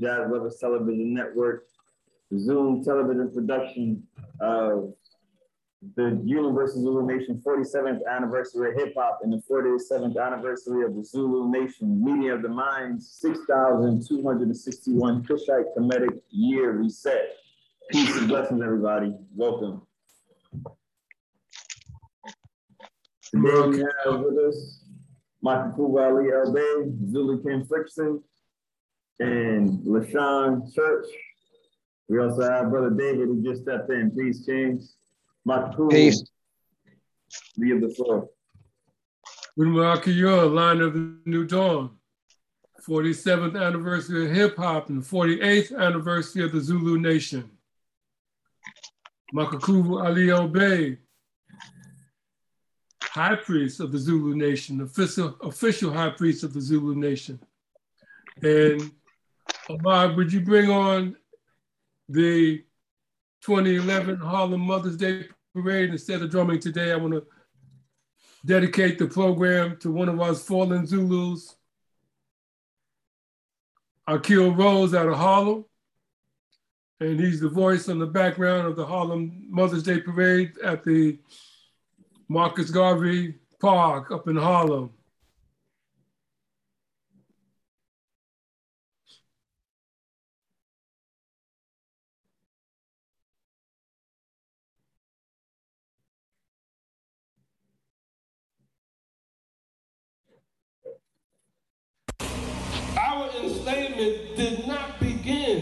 Jazz Lovers Television Network, Zoom television production of the Universal Zulu Nation 47th anniversary of hip hop and the 47th anniversary of the Zulu Nation Meeting of the Minds 6,261 Kushite Kemetic Year Reset. Peace and blessings, everybody. Welcome. Today we have with us Makakuba Ali El Bay, Zulu Kim Frickson, and LaShawn Church. We also have Brother David who just stepped in. Peace, James. Makakuba. Peace. Leave the floor. Unmakayo, Line of the New Dawn. 47th anniversary of hip hop and 48th anniversary of the Zulu Nation. Makakuvu Ali Obey, High Priest of the Zulu Nation, official, official High Priest of the Zulu Nation. And Ahmad, would you bring on the 2011 Harlem Mother's Day Parade instead of drumming today? I want to dedicate the program to one of our fallen Zulus, Akil Rose out of Harlem. And he's the voice on the background of the Harlem Mother's Day Parade at the Marcus Garvey Park up in Harlem. Enslavement did not begin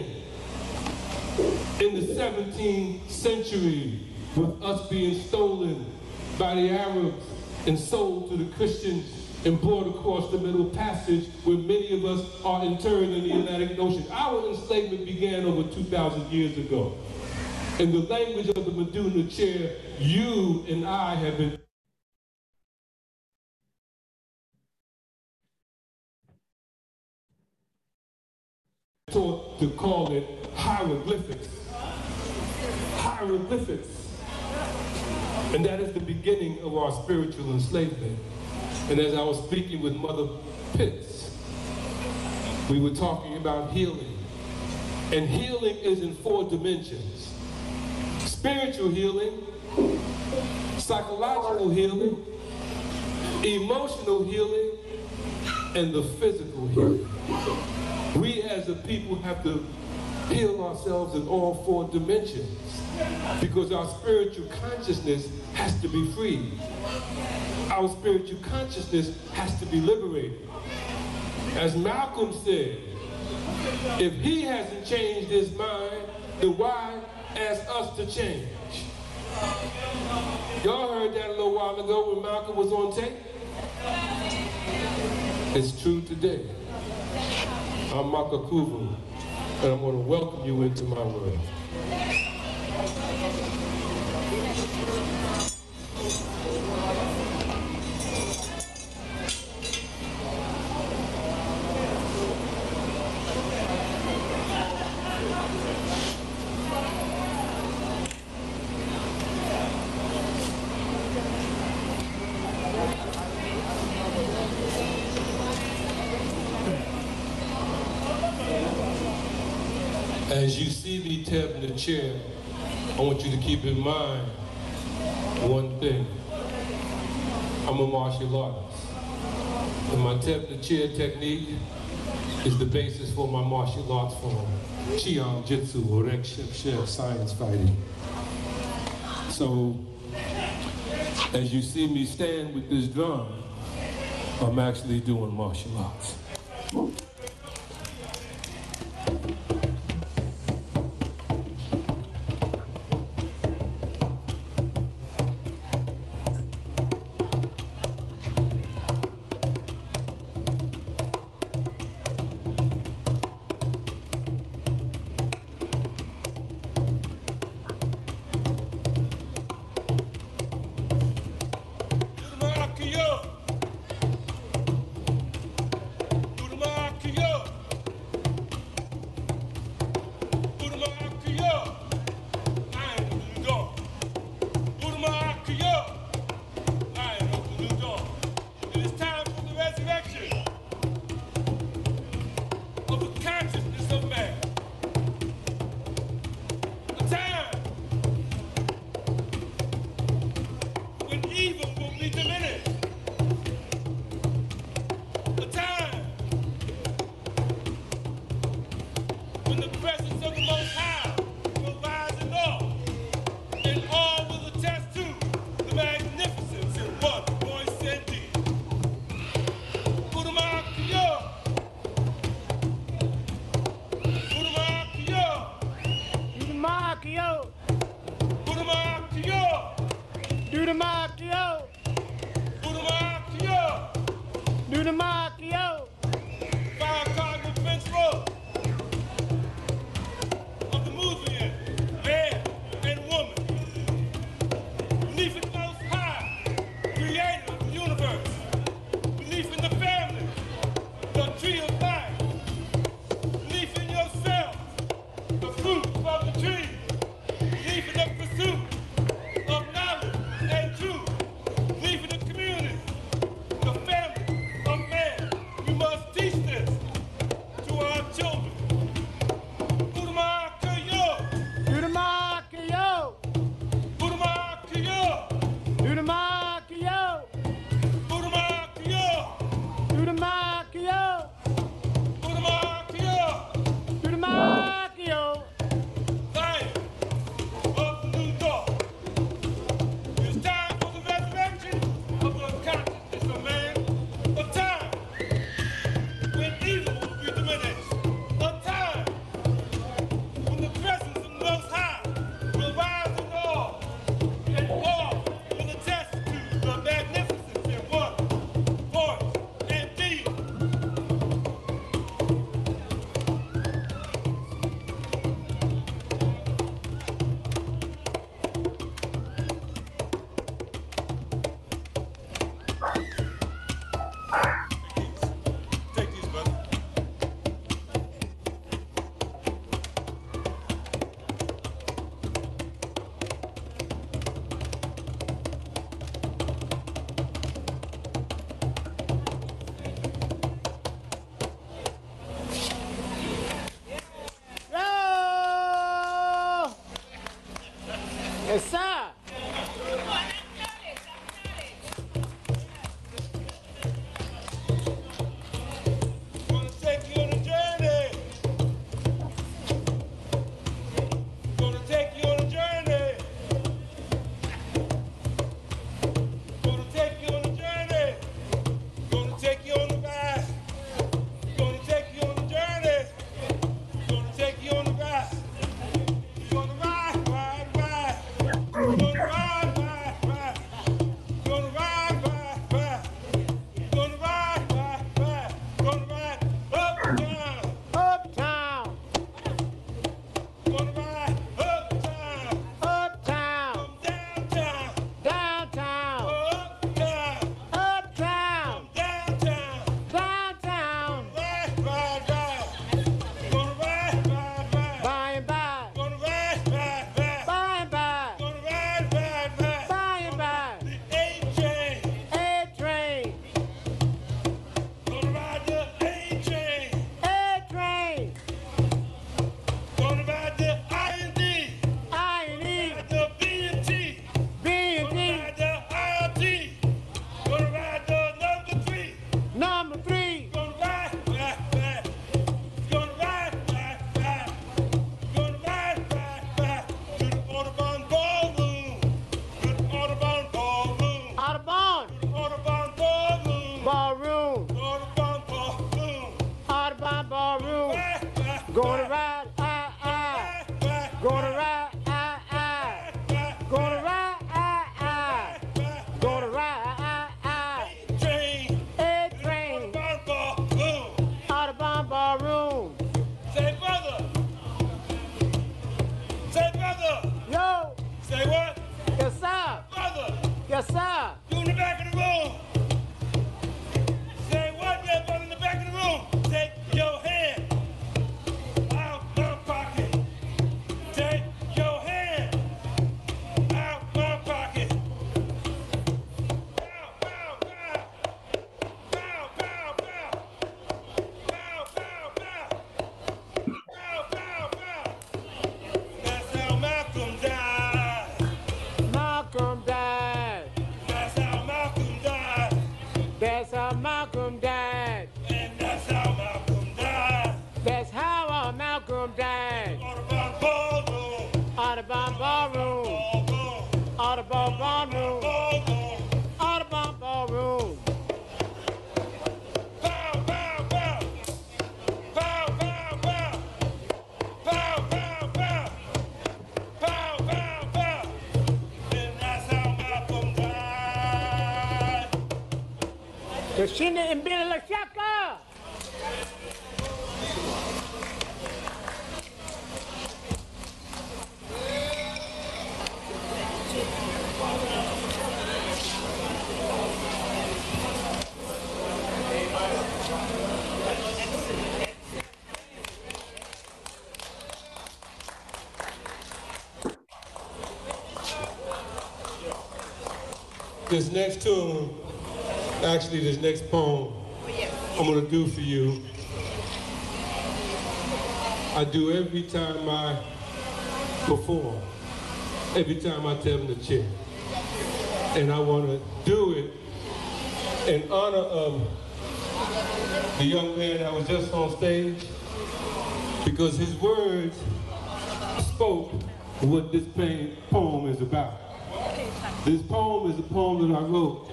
in the 17th century with us being stolen by the Arabs and sold to the Christians and brought across the Middle Passage where many of us are interred in the Atlantic Ocean. Our enslavement began over 2,000 years ago. In the language of the Medu Neter, you and I have been to call it hieroglyphics. Hieroglyphics. And that is the beginning of our spiritual enslavement. And as I was speaking with Mother Pitts, we were talking about healing. And healing is in four dimensions. Spiritual healing, psychological healing, emotional healing, and the physical healing. A people have to heal ourselves in all four dimensions because our spiritual consciousness has to be free. Our spiritual consciousness has to be liberated. As Malcolm said, if he hasn't changed his mind, then why ask us to change? Y'all heard that a little while ago when Malcolm was on tape? It's true today. I'm Makakuvu, and I'm going to welcome you into my world. As you see me I want you to keep in mind one thing. I'm a martial artist. And my tap the chair technique is the basis for my martial arts form. Chiang Jitsu or Rek Ship Ship science fighting. So as you see me stand with this drum, I'm actually doing martial arts. Say what? yes sir, Brother. yes sir. This next tune, actually this next poem, I'm gonna do for you. I do every time I perform, every time I tell them to cheer. And I wanna do it in honor of the young man that was just on stage, because his words spoke what this poem is about. This poem is a poem that I wrote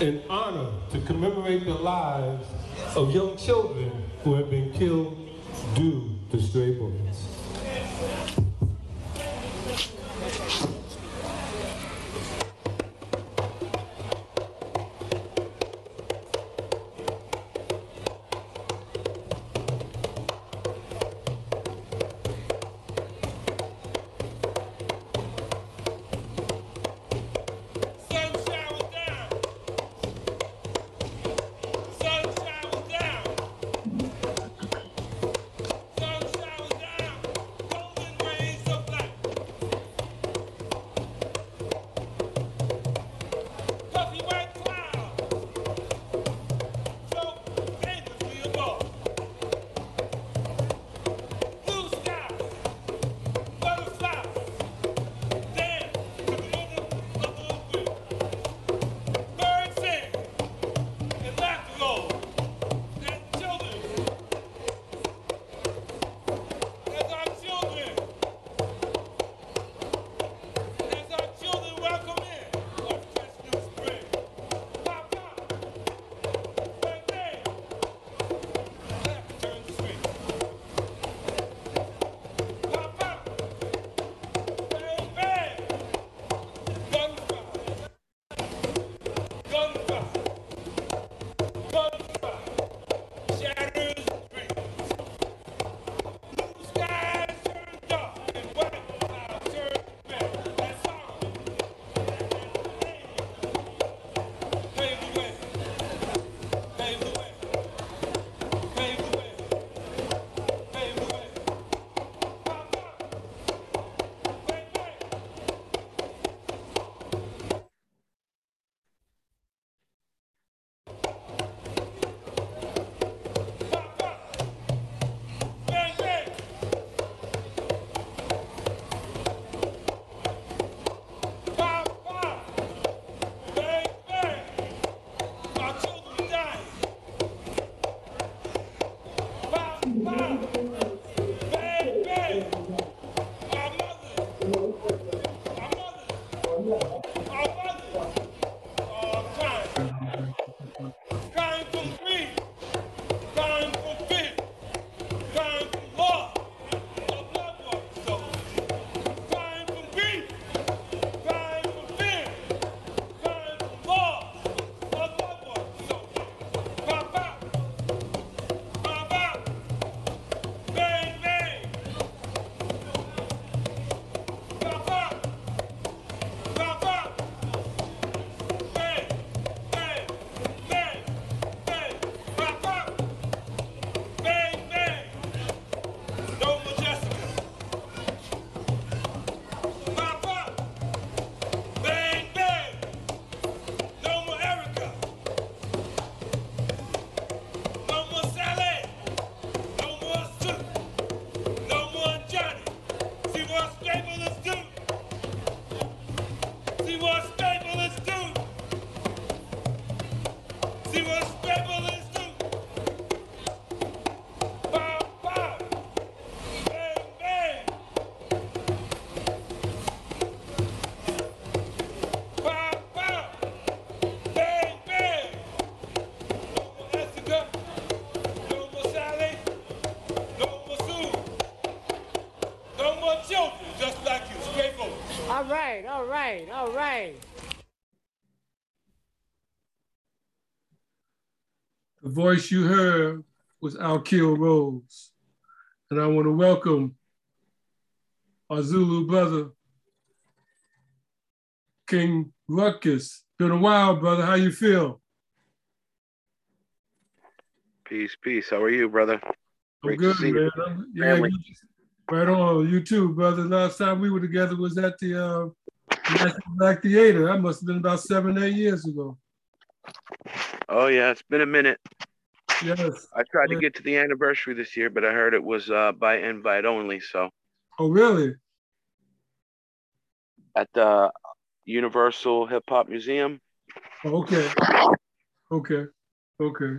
in honor to commemorate the lives of young children who have been killed due to stray bullets. Voice you heard was Akil Rose. And I want to welcome our Zulu brother, King Ruckus. Been a while, brother. How you feel? Peace, peace. How are you, brother? I'm Great good, man. I'm- yeah, Family. right on. You too, brother. Last time we were together was at the uh, National Black Theater. That must have been about seven, eight years ago. Oh yeah, it's been a minute. Yes. I tried to get to the anniversary this year, but I heard it was uh, by invite only. So Oh, really? at the Universal Hip Hop Museum. Okay. Okay. Okay.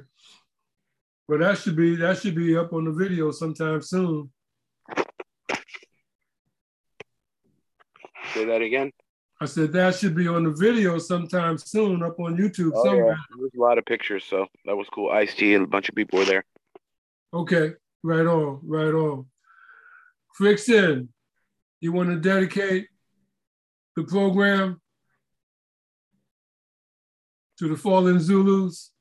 Well, that should be that should be up on the video sometime soon. Say that again. I said that should be on the video sometime soon up on YouTube Oh, yeah. somewhere. There was a lot of pictures, so that was cool. Ice T and a bunch of people were there. Okay, right on, right on. Frickson, you want to dedicate the program to the fallen Zulus?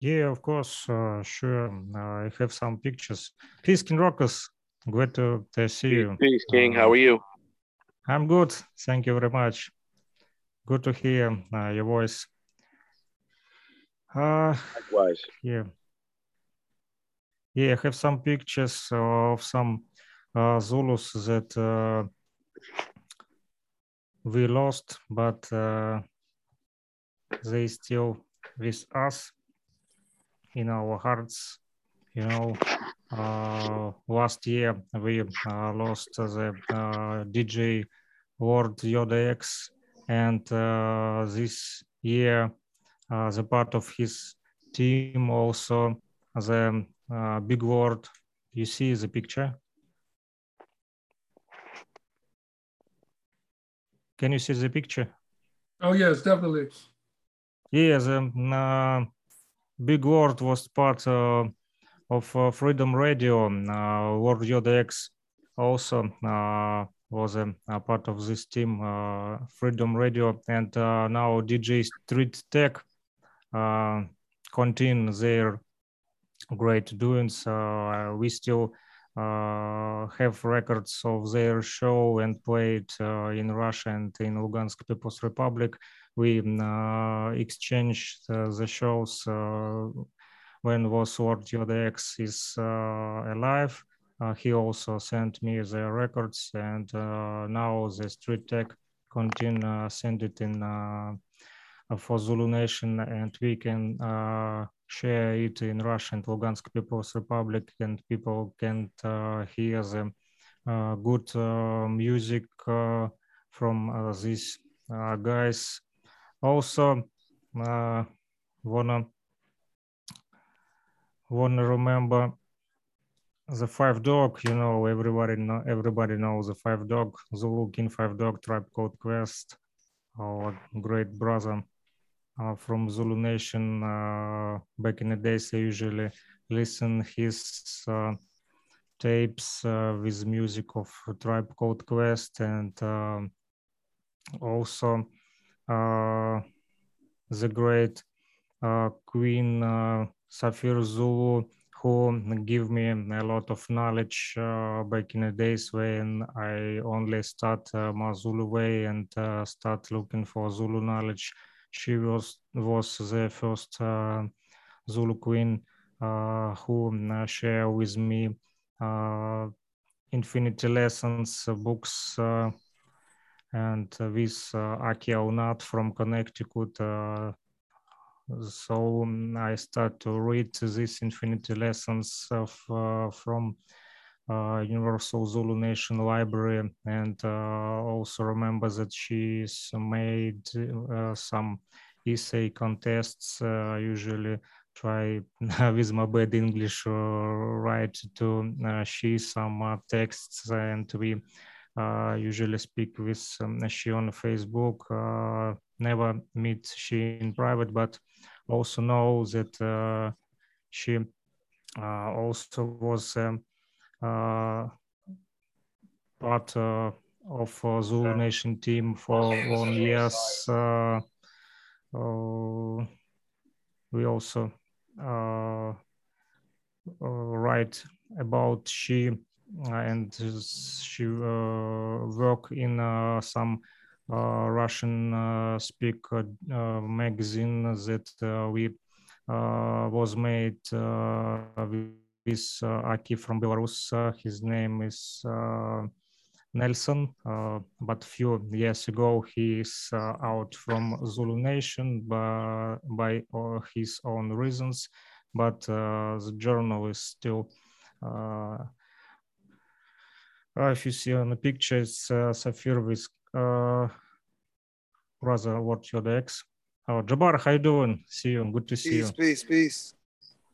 Yeah, of course, uh, sure. Uh, I have some pictures. Peace, King Ruckus. Glad to, to see you. Peace, King. How are you? I'm good. Thank you very much. Good to hear uh, your voice. Uh, Likewise. yeah. Yeah, I have some pictures of some uh, Zulus that uh, we lost, but uh, they still with us in our hearts. You know, last year we uh, lost the uh, DJ Lord Yoda X, and uh, this year uh, the part of his team also the uh, Big world. You see the picture? Can you see the picture? Oh yes, definitely. Yes, the uh, Big World was part uh, of uh, Freedom Radio. Uh, Lord Yoda X also uh, was a, a part of this team, uh, Freedom Radio, and uh, now DJ Street Tech uh, continue their great doings. Uh, we still have records of their show and played in Russia and in Lugansk People's Republic. We exchanged the shows when was Lord Yoda X is uh, alive. Uh, he also sent me the records, and uh, now the Street Tech continue uh, send it in uh, uh, for Zulu Nation, and we can share it in Russia and Lugansk People's Republic, and people can hear the good music from these guys. Also, uh, wanna wanna remember the Phife Dawg. You know, everybody know everybody knows the Phife Dawg. Zulu King Phife Dawg Tribe Called Quest, our great brother uh, from Zulu Nation. Uh, back in the days, I usually listen his uh, tapes uh, with music of Tribe Called Quest and um, also uh, the great uh, Queen Safir Zulu who give me a lot of knowledge uh, back in the days when I only start uh, my Zulu way and uh, start looking for Zulu knowledge she was was the first uh, Zulu queen uh, who uh, share with me infinity lessons books and with Aki Aunat from Connecticut. Uh, so I start to read these infinity lessons of, uh, from uh, Universal Zulu Nation Library, and uh, also remember that she's made uh, some essay contests. Uh, usually try with my bad English uh, write to uh, she some uh, texts, and we uh, usually speak with um, she on Facebook. Uh, never meet she in private, but also know that uh, she uh, also was. Um, uh, part uh, of uh, Zulu Nation team for one years. Uh, uh, we also uh, write about she and she work in some Uh, Russian uh, speak uh, magazine that we was made with Aki from Belarus. his name is Nelson, uh, but few years ago he is uh, out from Zulu Nation by, by uh, his own reasons, but the journal is still if you see on the picture, it's uh, Safir with uh, brother, what your ex? Oh, Jabbar, how you doing? See you. Good to see peace, you. Peace, peace, peace.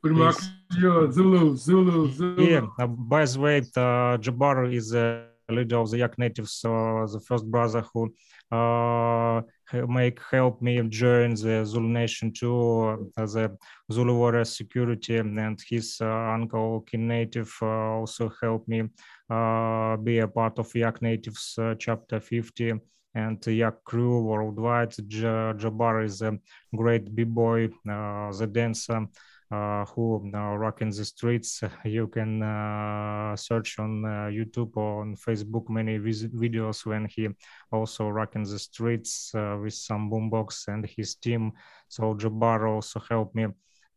Zulu, Zulu, Zulu. Yeah, uh, by the way, uh, Jabbar is a leader of the Yak Natives, the first brother who uh, make help me join the Zulu Nation too, as a Zulu Warrior Security, and his uh, uncle Kin Native uh, also helped me uh, be a part of Yak Natives Chapter 50 and Yak crew worldwide. J- Jabbar is a great b-boy, the dancer, uh, who uh, rock in the streets. You can uh, search on YouTube or on Facebook many videos when he also rock in the streets with some boombox and his team. So Jabbar also helped me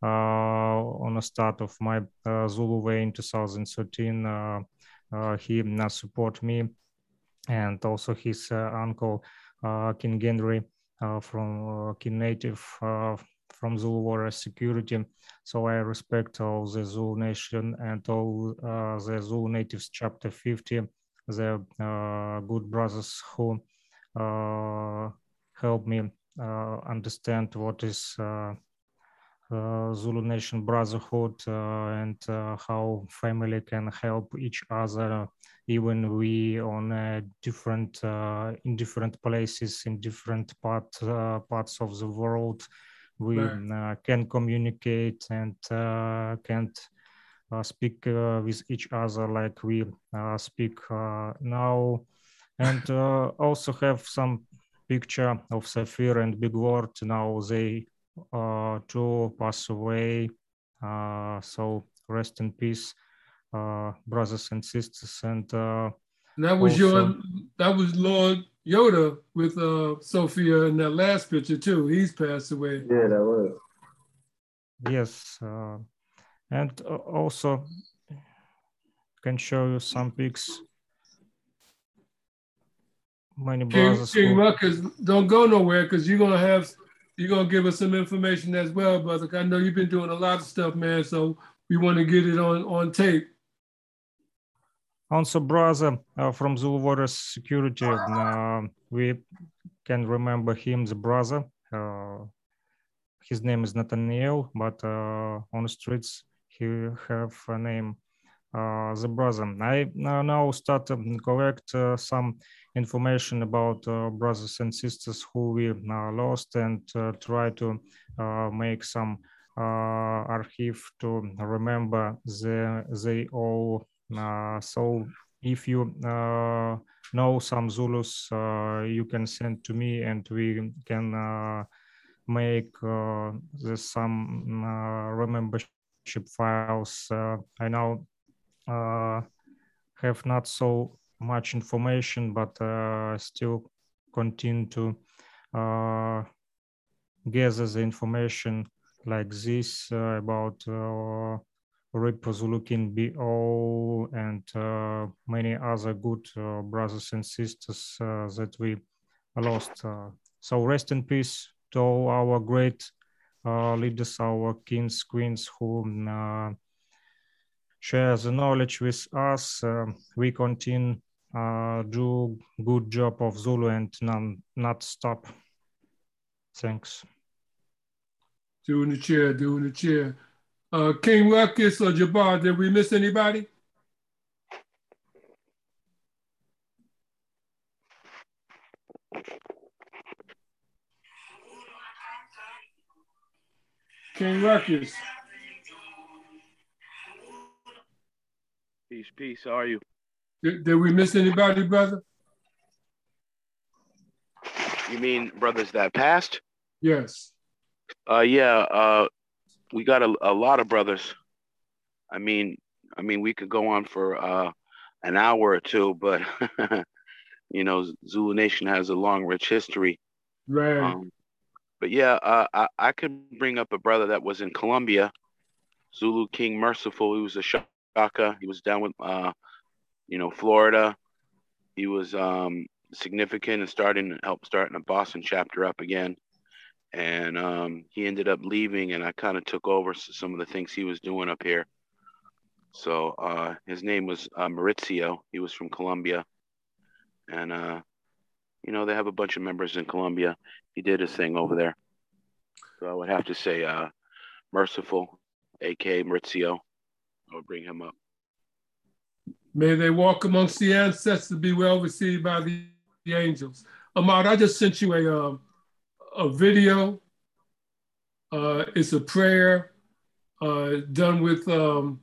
on the start of my Zulu Way in 2013. he now support me and also his uncle King Henry from King Native from Zulu Warrior Security. So I respect all the Zulu Nation and all uh, the Zulu Natives Chapter 50, the uh, good brothers who uh, help me uh, understand what is uh, uh, Zulu Nation brotherhood and how family can help each other even we on different in different places in different part parts of the world we right. uh, can communicate and uh, can't uh, speak uh, with each other like we uh, speak uh, now. And also have some picture of Safir and Big Lord now they two pass away so rest in peace brothers and sisters. And that was also, your that was Lord Yoda with uh, Sophia in that last picture too. He's passed away. Yeah, that was. Yes, uh, and uh, also can show you some pics. Many brothers. King, King Ruckus, don't go nowhere because you're gonna have you're gonna give us some information as well, brother. I know you've been doing a lot of stuff, man. So we want to get it on on tape. Also, brother uh, from Zulu Warrior Security, uh, we can remember him, the brother. Uh, his name is Nathaniel, but uh, on the streets he have a name uh, the brother. I now start to collect uh, some information about brothers and sisters who we lost and try to make some archive to remember the, they all uh, so if you uh, know some Zulus, uh, you can send to me and we can make some membership files. I now have not so much information, but still continue to gather the information like this uh, about uh, Zulukin BO and uh, many other good uh, brothers and sisters uh, that we lost. so rest in peace to all our great leaders, our kings, queens who share the knowledge with us. we continue uh, do good job of Zulu and not, not stop. Thanks. Doing the chair, doing the chair. Uh, King Ruckus or Jabbar, did we miss anybody? King Ruckus. Peace, peace. How are you? Did, did we miss anybody, brother? You mean brothers that passed? Yes. Uh, yeah. Uh, we got a, a lot of brothers. I mean, I mean, we could go on for uh, an hour or two, but you know, Zulu Nation has a long, rich history. Right. Um, but yeah, uh, I I could bring up a brother that was in Colombia, Zulu King Merciful. He was a shaka. He was down with uh, you know, Florida. He was um significant and starting help starting a Boston chapter up again. And um, he ended up leaving, and I kind of took over some of the things he was doing up here. So uh, his name was uh, Maurizio. He was from Colombia, and uh, you know they have a bunch of members in Colombia. He did his thing over there. So I would have to say uh, Merciful, aka Maurizio. I would bring him up. May they walk amongst the ancestors to be well received by the, the angels. Ahmad, I just sent you a, uh, a video. Uh, it's a prayer uh, done with um,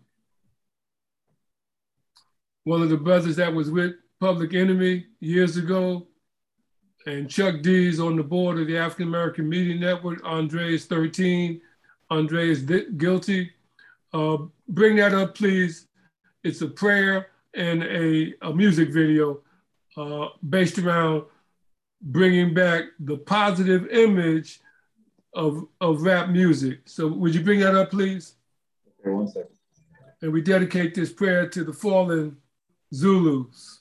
one of the brothers that was with Public Enemy years ago. And Chuck D is on the board of the African American Media Network. Andre is 13. Andre is guilty. Uh, bring that up, please. It's a prayer and a, a music video uh, based around bringing back the positive image of, of rap music. So would you bring that up, please? Okay, one second. And we dedicate this prayer to the fallen Zulus.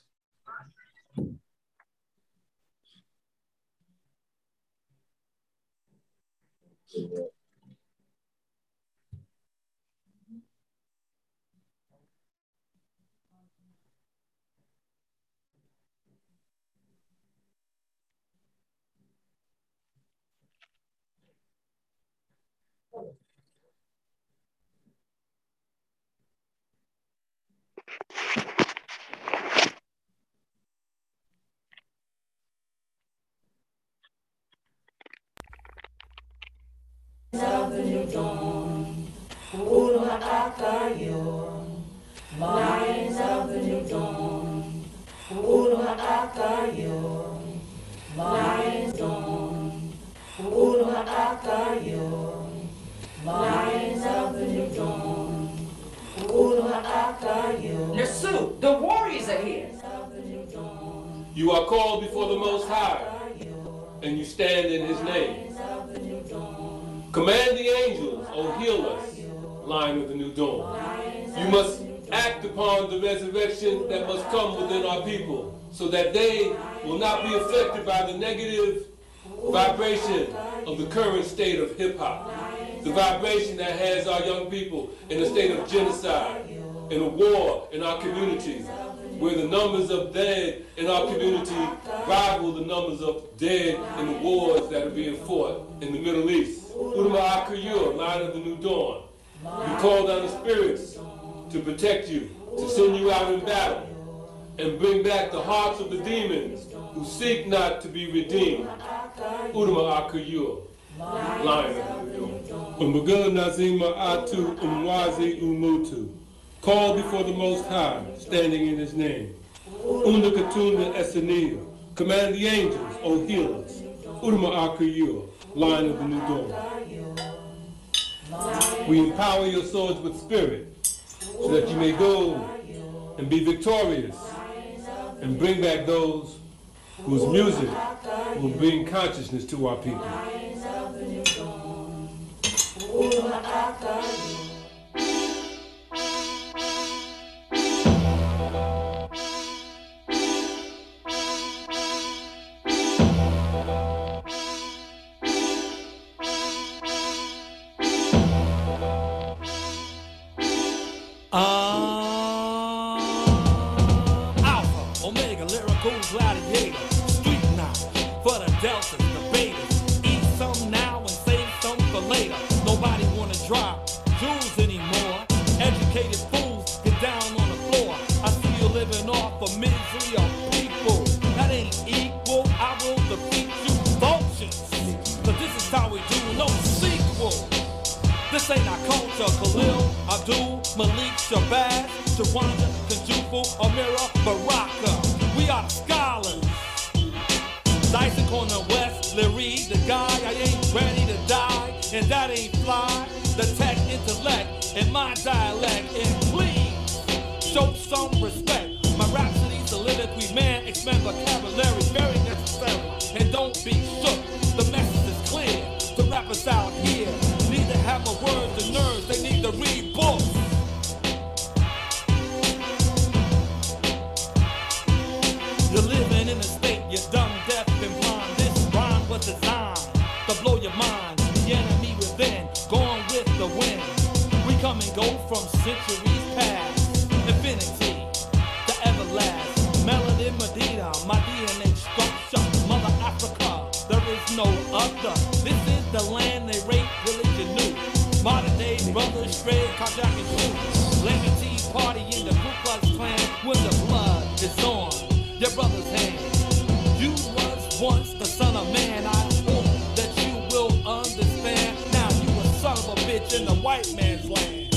Of the new dawn. Lions of the new dawn. Ulma Akayo, lions dawn. Lions of the new dawn. Nasu, the warriors are here. You are called before the Most High, and you stand in His name. Command the angels, O heal us, Lion of the New Dawn. You must act upon the resurrection that must come within our people, so that they will not be affected by the negative vibration of the current state of hip hop. The vibration that has our young people in a state of genocide, in a war in our communities, where the numbers of dead in our community rival the numbers of dead in the wars that are being fought in the Middle East. Udama Akuyur, Light of the New Dawn. We call down the spirits to protect you, to send you out in battle, and bring back the hearts of the demons who seek not to be redeemed. Udama Akuyur, Lion Dawn. Nazima Atu Umwazi Umutu. Call before the Most High, standing in His name. Unda Katunda Esania. Command the angels, O healers. Udama Akuyur, Lion of the New Dawn. We empower your swords with spirit so that you may go and be victorious and bring back those whose music will bring consciousness to our people. Uh, a bitch in the white man's land.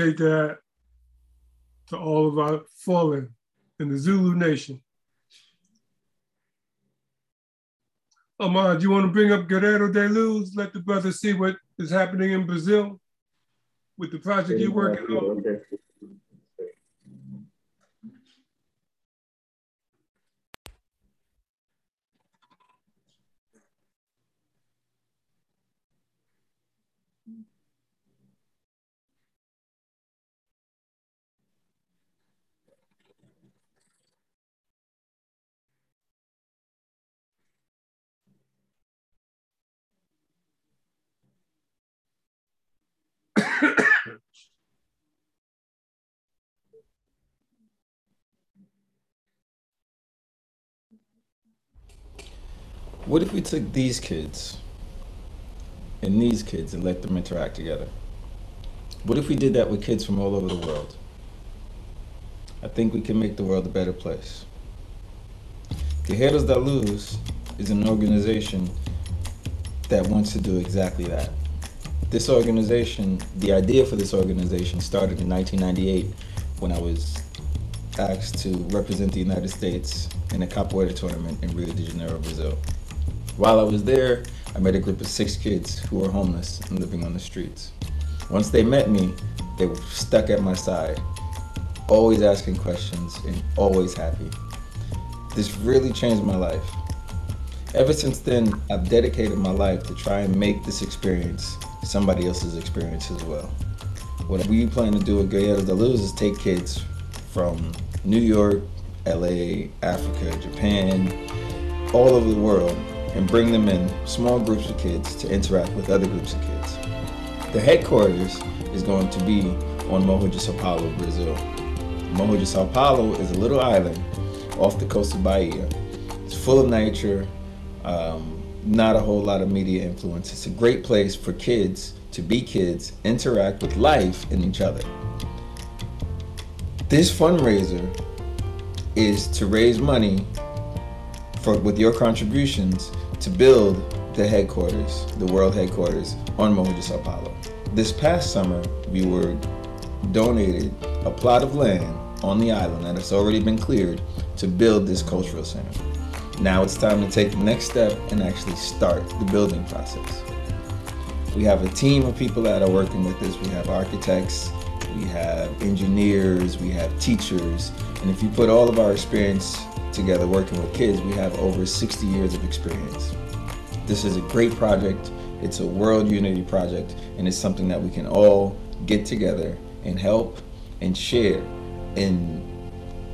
Dedicate that to all of our fallen in the Zulu nation. Ahmad, do you want to bring up Guerrero de Luz? Let the brothers see what is happening in Brazil with the project you're working on. Okay. What if we took these kids and these kids and let them interact together? What if we did that with kids from all over the world? I think we can make the world a better place. Guerreros da Luz is an organization that wants to do exactly that. This organization, the idea for this organization started in 1998 when I was asked to represent the United States in a capoeira tournament in Rio de Janeiro, Brazil. While I was there, I met a group of six kids who were homeless and living on the streets. Once they met me, they were stuck at my side, always asking questions and always happy. This really changed my life. Ever since then, I've dedicated my life to try and make this experience somebody else's experience as well. What we plan to do with Guerreros de Luz is take kids from New York, LA, Africa, Japan, all over the world, and bring them in small groups of kids to interact with other groups of kids. The headquarters is going to be on Morro de Sao Paulo, Brazil. Morro de Sao Paulo is a little island off the coast of Bahia. It's full of nature, um, not a whole lot of media influence. It's a great place for kids to be kids, interact with life and each other. This fundraiser is to raise money for with your contributions to build the headquarters, the world headquarters on Sao Paulo. This past summer, we were donated a plot of land on the island that has already been cleared to build this cultural center. Now it's time to take the next step and actually start the building process. We have a team of people that are working with this. We have architects, we have engineers, we have teachers, and if you put all of our experience together working with kids, we have over 60 years of experience. This is a great project. It's a world unity project, and it's something that we can all get together and help and share and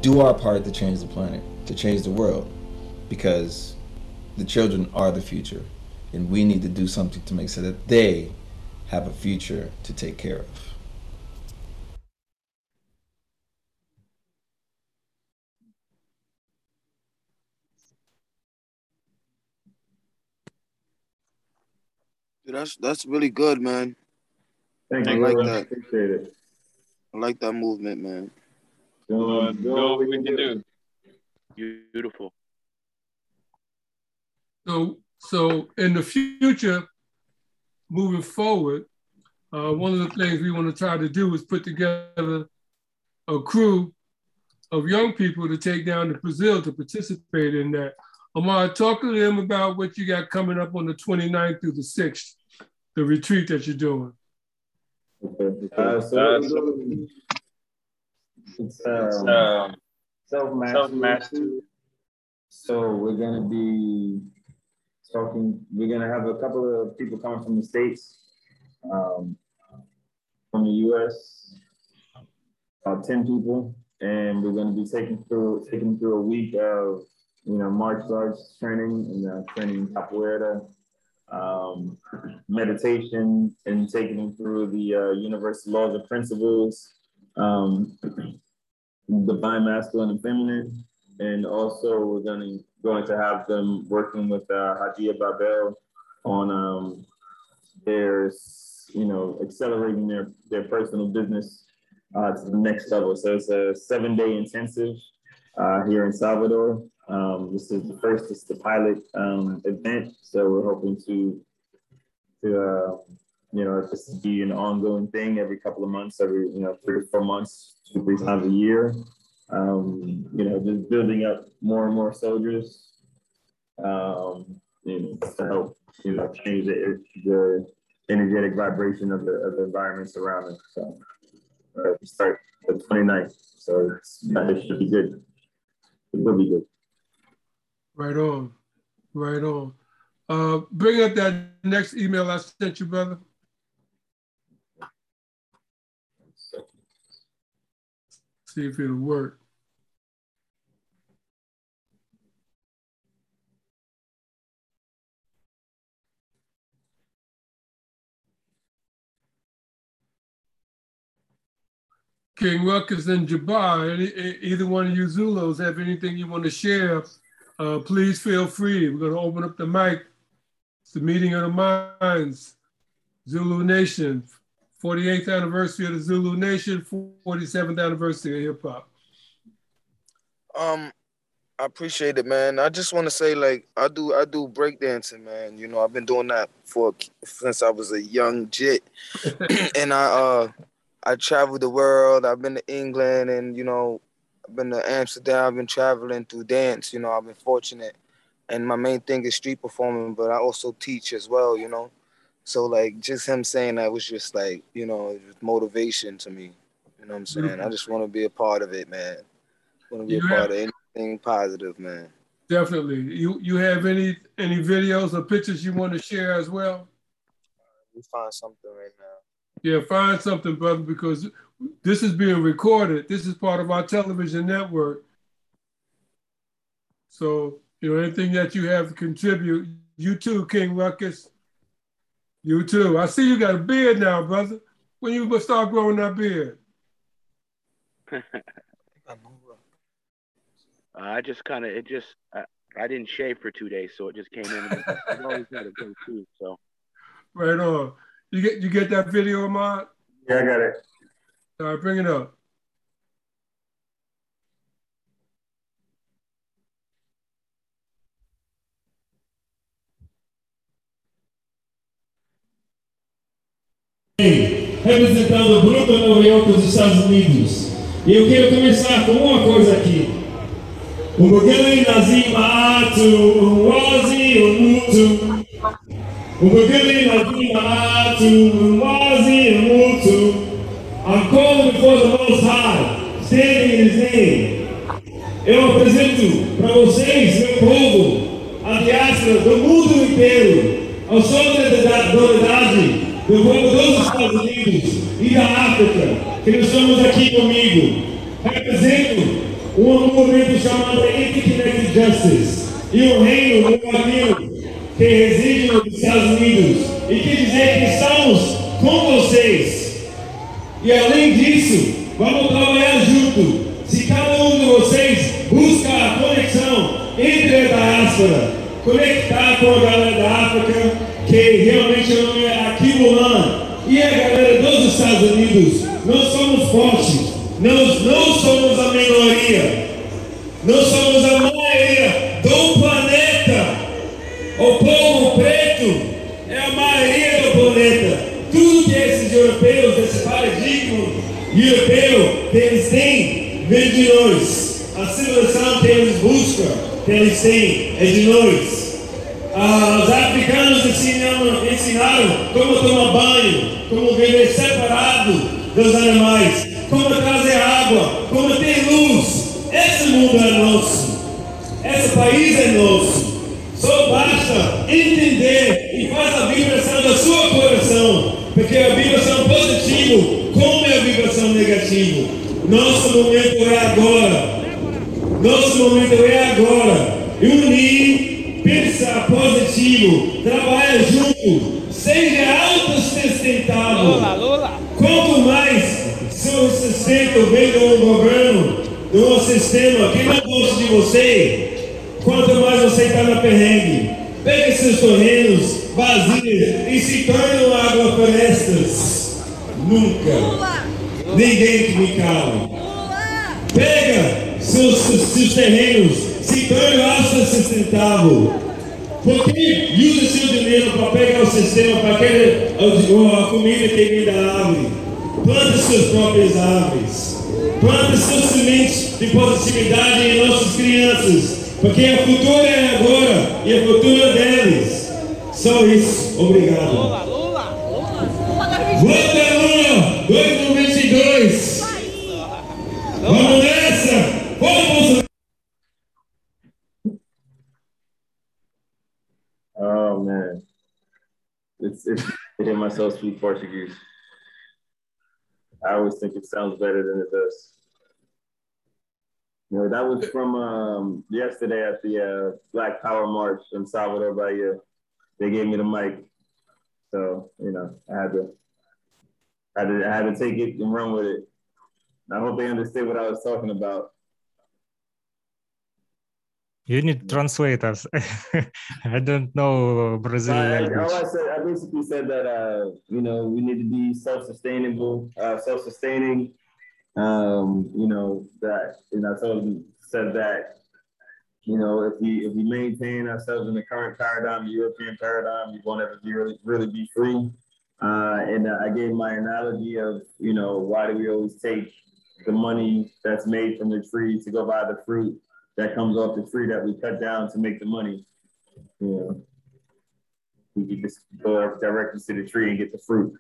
do our part to change the planet, to change the world, because the children are the future, and we need to do something to make sure that they have a future to take care of. Dude, that's that's really good, man. Thank I you, like bro. that. Appreciate it. I like that movement, man. Doing, doing what we can do. Beautiful. So, so in the future, moving forward, uh, one of the things we want to try to do is put together a crew of young people to take down to Brazil to participate in that. Amar, talk to them about what you got coming up on the 29th through the 6th, the retreat that you're doing. Okay. Uh, so it's um, self mastery. So we're gonna be talking. We're gonna have a couple of people coming from the states, um, from the U.S. About ten people, and we're gonna be taking through taking through a week of you know martial arts training and uh, training capoeira, um, meditation, and taking them through the uh, universal laws and principles, um, divine masculine and feminine, and also we're going to going to have them working with uh, Hadia Babel on um, their you know accelerating their their personal business uh, to the next level. So it's a seven day intensive uh, here in Salvador. Um, this is the first, it's the pilot um, event. So we're hoping to, to uh, you know, to be an ongoing thing every couple of months, every, you know, three or four months, two, three times a year. Um, you know, just building up more and more soldiers um, you know, to help, you know, change the, the energetic vibration of the, of the environments around us. So uh, we start the 29th. So it's, it should be good. It will be good. Right on, right on. Uh, bring up that next email I sent you, brother. See if it'll work. King Ruckus and Jabbar, any, either one of you Zulus have anything you want to share, uh, please feel free. We're going to open up the mic. It's the meeting of the minds. Zulu Nation, 48th anniversary of the Zulu Nation, 47th anniversary of hip hop. Um, I appreciate it, man. I just want to say, like, I do, I do breakdancing, man. You know, I've been doing that for since I was a young jit, and I, uh, I traveled the world. I've been to England, and you know, I've been to Amsterdam. I've been traveling through dance. You know, I've been fortunate, and my main thing is street performing, but I also teach as well. You know, so like just him saying that was just like, you know, motivation to me. You know what I'm saying? I mm-hmm. just want to be a part of it, man. Want to be You a part of anything positive, man. Definitely. You you have any any videos or pictures you want to share as well? We find something right now. Yeah, find something, brother, because this is being recorded. This is part of our television network. So, you know, anything that you have to contribute, you too, King Ruckus. You too. I see you got a beard now, brother. When you gonna start growing that beard? Uh, I just kind of it just I, I didn't shave for two days, so it just came in. I've always had a go too, so Right on. You get you get that video, Ahmad? Yeah, I got it. All right, bring it up. Representando o Nova York dos Estados Unidos. E eu quero começar com uma coisa aqui. O Mugili Nazim Atu, o Wazi Umutu. O Mugili Nazim Atu, o Wazi Umutu. I'm calling before the Most High, standing in His name. Eu apresento para vocês, meu povo, a diáspora do mundo inteiro, ao som da unidade do povo dos Estados Unidos e da África, que nós estamos aqui comigo. Represento um movimento chamado Interconnected Justice e o reino do caminho que reside nos Estados Unidos e quer dizer que estamos com vocês. E além disso, vamos trabalhar junto. Se cada um de vocês busca a conexão entre a diáspora, conectar com a galera da África, que realmente o nome é Aquimulan, e a galera dos Estados Unidos, nós somos fortes, nós não somos a minoria, nós somos a maioria do planeta. O povo preto é a maioria do planeta. Tudo que esses europeus, esse paradigma europeu eles têm, vem de nós. A civilização que eles buscam, que eles têm, é de nós. Ah, os africanos ensinaram, ensinaram como tomar banho, como viver separado dos animais, como trazer água, como ter luz. Esse mundo é nosso. Esse país é nosso. Só basta entender e faz a vibração do seu coração, porque a vibração positiva como é a vibração negativa. Nosso momento é agora. Nosso momento é agora. E unir, pensar positivo, trabalhar junto, seja autossustentável. Lula, Lula. Quanto mais seu sustento vem do governo, do sistema que não gosta de você, quanto mais você está na perrengue. Pegue seus terrenos vazios e se tornem agroflorestas. Nunca. Ninguém que me cala. Pega seus, seus terrenos, se torne autossustentável. Porque usa seu dinheiro para pegar o sistema, para aquele, a, comida que vem da árvore. Plante suas próprias árvores. Plante seus sementes de positividade em nossas crianças. Porque a futura é agora e a futura deles. Só isso. Obrigado. Lula, Lula. Vota Lula 2022. Vamos nessa. It's it's I hear myself speak Portuguese. I always think it sounds better than it does. You know, that was from um, yesterday at the uh, Black Power March in Salvador Bahia. They gave me the mic, so you know I had to, I had to, I had to take it and run with it. And I hope they understood what I was talking about. You need translators. I don't know Brazilian I, language. I said, I basically said that uh, you know we need to be self-sustainable, uh, self-sustaining. Um, you know that, and I told him said that. You know, if we if we maintain ourselves in the current paradigm, the European paradigm, we won't ever be really really be free. Uh, and uh, I gave my analogy of you know why do we always take the money that's made from the tree to go buy the fruit that comes off the tree that we cut down to make the money. You know, we could just go directly to the tree and get the fruit.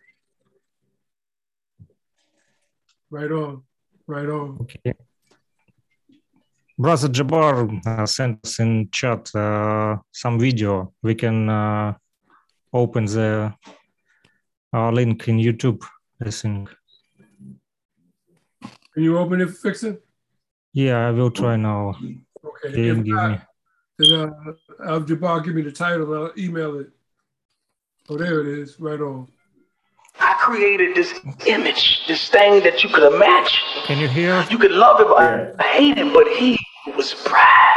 Right on. Right on. Okay. Brother Jabbar uh, sent us in chat uh, some video. We can uh, open the uh, link in YouTube, I think. Can you open it, fix it? Yeah, I will try now. Okay. They If didn't give not, me. then uh, Al Jabbar, give me the title. I'll email it. Oh, there it is. Right on. I created this image, this thing that you could imagine. Can you hear? You could love him or hate him, but he was bright.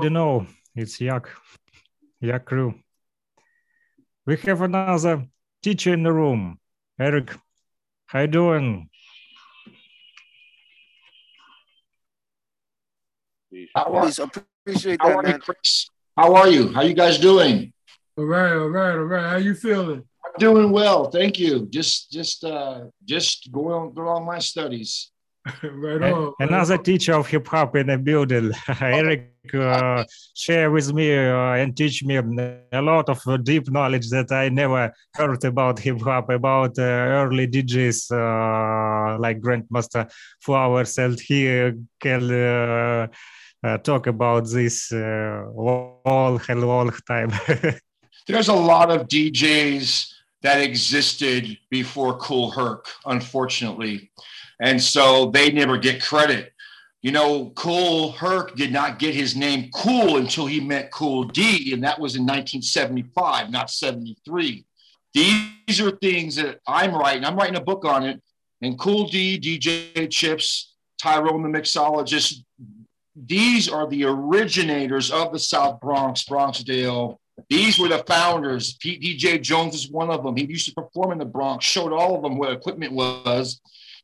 Already on. know it's Yak, Yak crew. We have another teacher in the room. Eric, how you doing? How are, Please appreciate How that, are you, man. Chris? How are you? How you guys doing? All right, all right, all right. How you feeling? I'm doing well, thank you. Just, just, uh, just going through all my studies. right A- on. Another teacher of hip hop in the building. Eric uh, share with me uh, and teach me a lot of uh, deep knowledge that I never heard about hip hop, about uh, early DJs uh, like Grandmaster Flowers, and he can uh, uh, talk about this uh, all a long time. There's a lot of DJs that existed before Kool Herc, unfortunately. And so they never get credit. You know, Kool Herc did not get his name Cool until he met Cool D, and that was in 1975, not 73. These are things that I'm writing. I'm writing a book on it. And Cool D, DJ Chips, Tyrone the mixologist, these are the originators of the South Bronx, Bronxdale. These were the founders. Pete DJ Jones is one of them. He used to perform in the Bronx, showed all of them what equipment was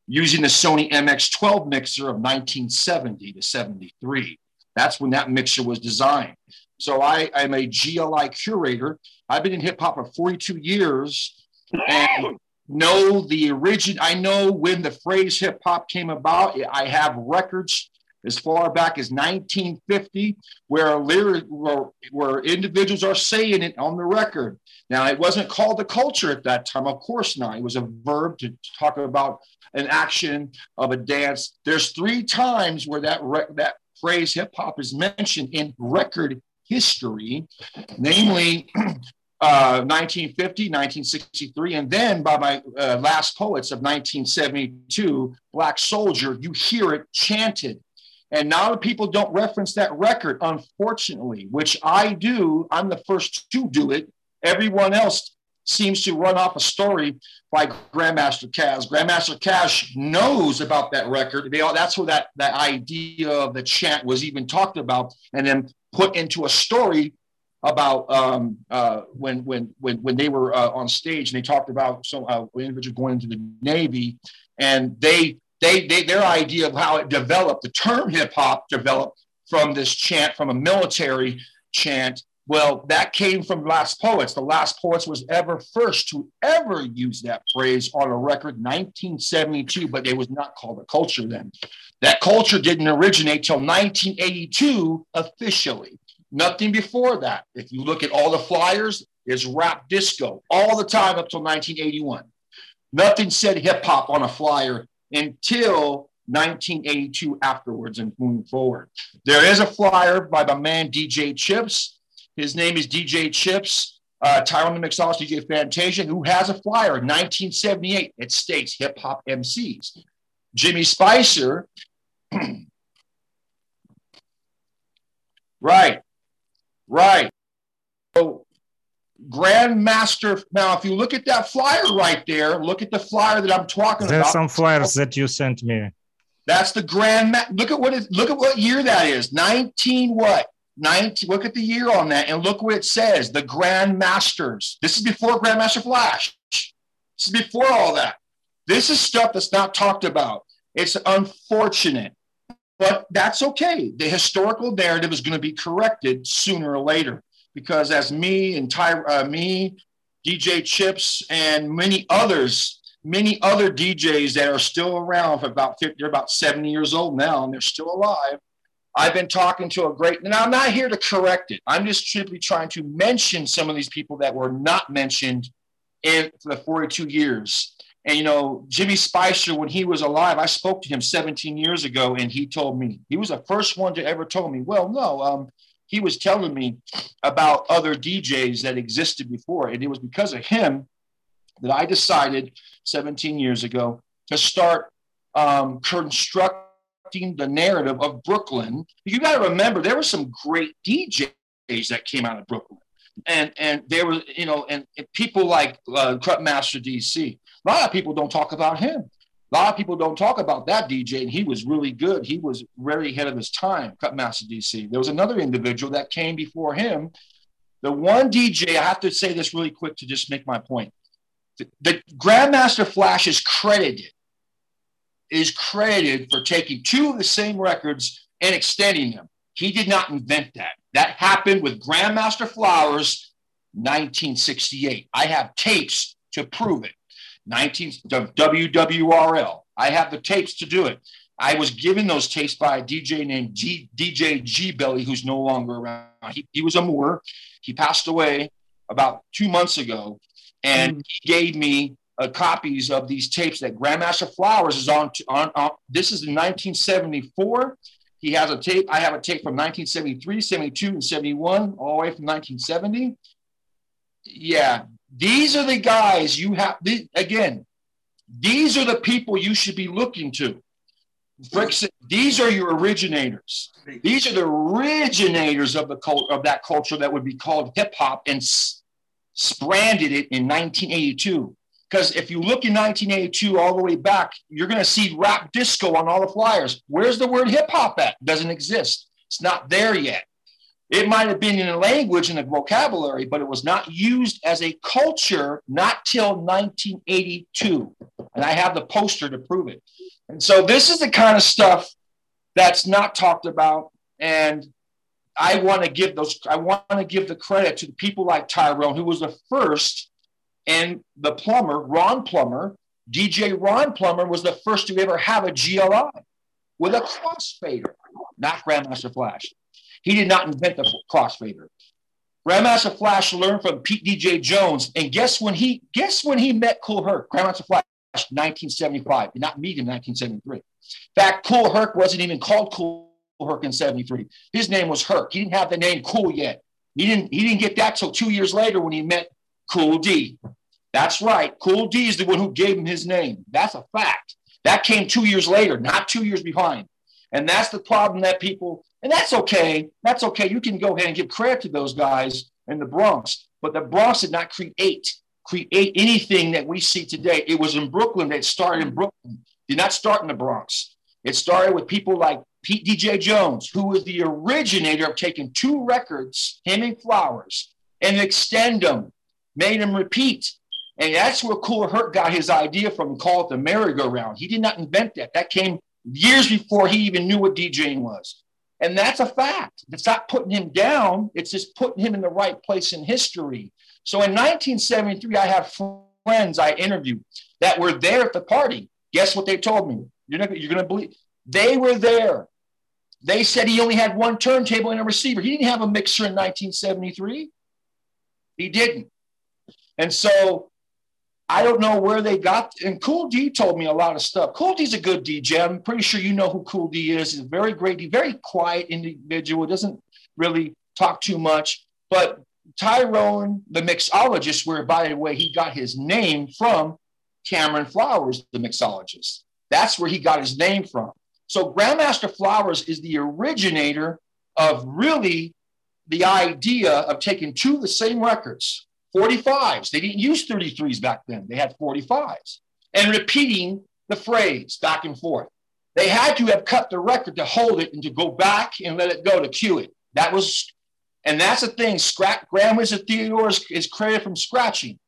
using the Sony MX12 mixer of 1970 to 73. That's when that mixer was designed. So I, I'm a GLI curator. I've been in hip hop for 42 years and know the origin. I know when the phrase hip hop came about. I have records as far back as 1950 where lyric where, where individuals are saying it on the record. Now it wasn't called the culture at that time, of course not. It was a verb to talk about an action of a dance. There's three times where that re- that phrase hip hop is mentioned in record history, namely uh, 1950, 1963, and then by my uh, last poets of 1972, Black Soldier, you hear it chanted. And now the people don't reference that record, unfortunately, which I do. I'm the first to do it. Everyone else seems to run off a story by Grandmaster Caz. Grandmaster Caz knows about that record. That's where that, that idea of the chant was even talked about and then put into a story about um, uh, when when when when they were uh, on stage and they talked about some uh, individual going into the Navy, and they, they they their idea of how it developed, the term hip hop developed from this chant, from a military chant. Well, that came from Last Poets. The Last Poets was ever first to ever use that phrase on a record, 1972, but it was not called a culture then. That culture didn't originate till 1982 officially. Nothing before that. If you look at all the flyers, is rap disco all the time up till 1981. Nothing said hip hop on a flyer until 1982 afterwards and moving forward. There is a flyer by the man DJ Chips. His name is DJ Chips, uh, Tyrone the Mixologist, DJ Fantasia, who has a flyer 1978. It states hip hop MCs. Jimmy Spicer, right, Right. So Grandmaster. Now, if you look at that flyer right there, look at the flyer that I'm talking There's about. some flyers that you sent me. That's the Grand. Ma- look at what it. Look at what year that is. 19 what? 19. Look at the year on that and look what it says. The Grand Masters. This is before Grandmaster Flash. This is before all that. This is stuff that's not talked about. It's unfortunate. But that's okay. The historical narrative is going to be corrected sooner or later because as me and Ty, uh, me, DJ Chips, and many others, many other DJs that are still around for about 50, they're about 70 years old now and they're still alive. I've been talking to a great, and I'm not here to correct it. I'm just simply trying to mention some of these people that were not mentioned in the 42 years. And you know, Jimmy Spicer, when he was alive, I spoke to him 17 years ago, and he told me he was the first one to ever told me, well, no, um, he was telling me about other DJs that existed before, and it was because of him that I decided 17 years ago to start um, constructing the narrative of Brooklyn. You got to remember, there were some great DJs that came out of Brooklyn, and and there was you know, and, and people like uh, Master DC. A lot of people don't talk about him. A lot of people don't talk about that DJ, and he was really good. He was very ahead of his time, Cutmaster DC. There was another individual that came before him. The one DJ, I have to say this really quick to just make my point. The, the Grandmaster Flash is credited, is credited for taking two of the same records and extending them. He did not invent that. That happened with Grandmaster Flowers, 1968. I have tapes to prove it. 19 WWRL. I have the tapes to do it. I was given those tapes by a DJ named G, DJ G Belly, who's no longer around. He, he was a Moor. He passed away about two months ago, and mm. he gave me uh, copies of these tapes that Grandmaster Flowers is on, on, on. This is in 1974. He has a tape. I have a tape from 1973, 72, and 71, all the way from 1970. Yeah, These are the guys you have, again, these are the people you should be looking to. These are your originators. These are the originators of the cult of that culture that would be called hip hop and s- branded it in 1982. Because if you look in 1982 all the way back, you're going to see rap disco on all the flyers. Where's the word hip hop at? Doesn't exist. It's not there yet. It might have been in a language and a vocabulary, but it was not used as a culture not till 1982. And I have the poster to prove it. And so this is the kind of stuff that's not talked about. And I want to give those, I want to give the credit to the people like Tyrone, who was the first, and the plumber, Ron Plummer, DJ Ron Plummer was the first to ever have a GLI with a crossfader, not Grandmaster Flash. He did not invent the crossfader. Grandmaster Flash learned from Pete DJ Jones, and guess when he guess when he met Kool Herc, Grandmaster Flash, 1975. Did not meet in 1973. In fact, Kool Herc wasn't even called Kool Herc in 73. His name was Herc. He didn't have the name Cool yet. He didn't he didn't get that till two years later when he met Cool D. That's right. Cool D is the one who gave him his name. That's a fact. That came two years later, not two years behind. And that's the problem that people, and that's okay. That's okay. You can go ahead and give credit to those guys in the Bronx, but the Bronx did not create create anything that we see today. It was in Brooklyn that started in Brooklyn. Did not start in the Bronx. It started with people like Pete DJ Jones, who was the originator of taking two records, him and Flowers, and extend them, made him repeat. And that's where Kool Herc got his idea from, called the merry-go-round. He did not invent that. That came years before he even knew what DJing was. And that's a fact. It's not putting him down, it's just putting him in the right place in history. So in 1973, I have friends I interviewed that were there at the party. Guess what they told me? You're, not, you're going to believe. They were there. They said he only had one turntable and a receiver. He didn't have a mixer in 1973. He didn't. And so I don't know where they got. And Cool D told me a lot of stuff. Cool D's a good DJ. I'm pretty sure you know who Cool D is. He's a very great, very quiet individual. Doesn't really talk too much. But Tyrone, the mixologist, where by the way he got his name from, Cameron Flowers, the mixologist. That's where he got his name from. So Grandmaster Flowers is the originator of really the idea of taking two of the same records, 45s. They didn't use 33s back then. They had 45s and repeating the phrase back and forth. They had to have cut the record to hold it and to go back and let it go to cue it. That was, and that's the thing. Scratch, Grand Wizard Theodore is, is credited from scratching.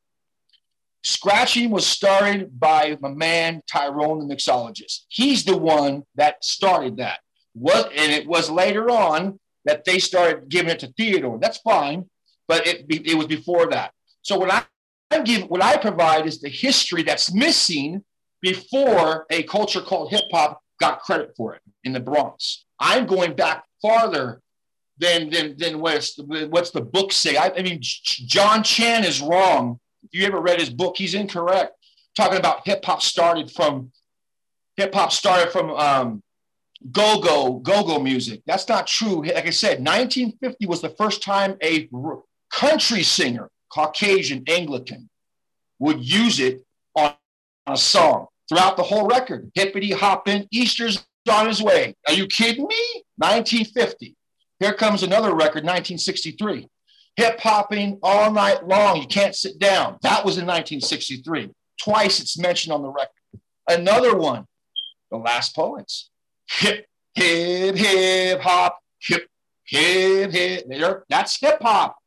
Scratching was started by my man Tyrone, the mixologist. He's the one that started that. What and it was later on that they started giving it to Theodore. That's fine, but it, it was before that. So what I, give, what I provide is the history that's missing before a culture called hip hop got credit for it in the Bronx. I'm going back farther than than than what's the, what's the book say. I, I mean, John Chan is wrong. If you ever read his book, he's incorrect. Talking about hip hop started from hip hop started from um, go go go go music. That's not true. Like I said, 1950 was the first time a country singer, Caucasian Anglican, would use it on, a song throughout the whole record. Hippity hopping, Easter's on his way. Are you kidding me? 1950. Here comes another record, 1963. Hip hopping all night long. You can't sit down. That was in 1963. Twice it's mentioned on the record. Another one, The Last Poets. Hip, hip, hip hop, hip, hip, hip. There, that's hip hop.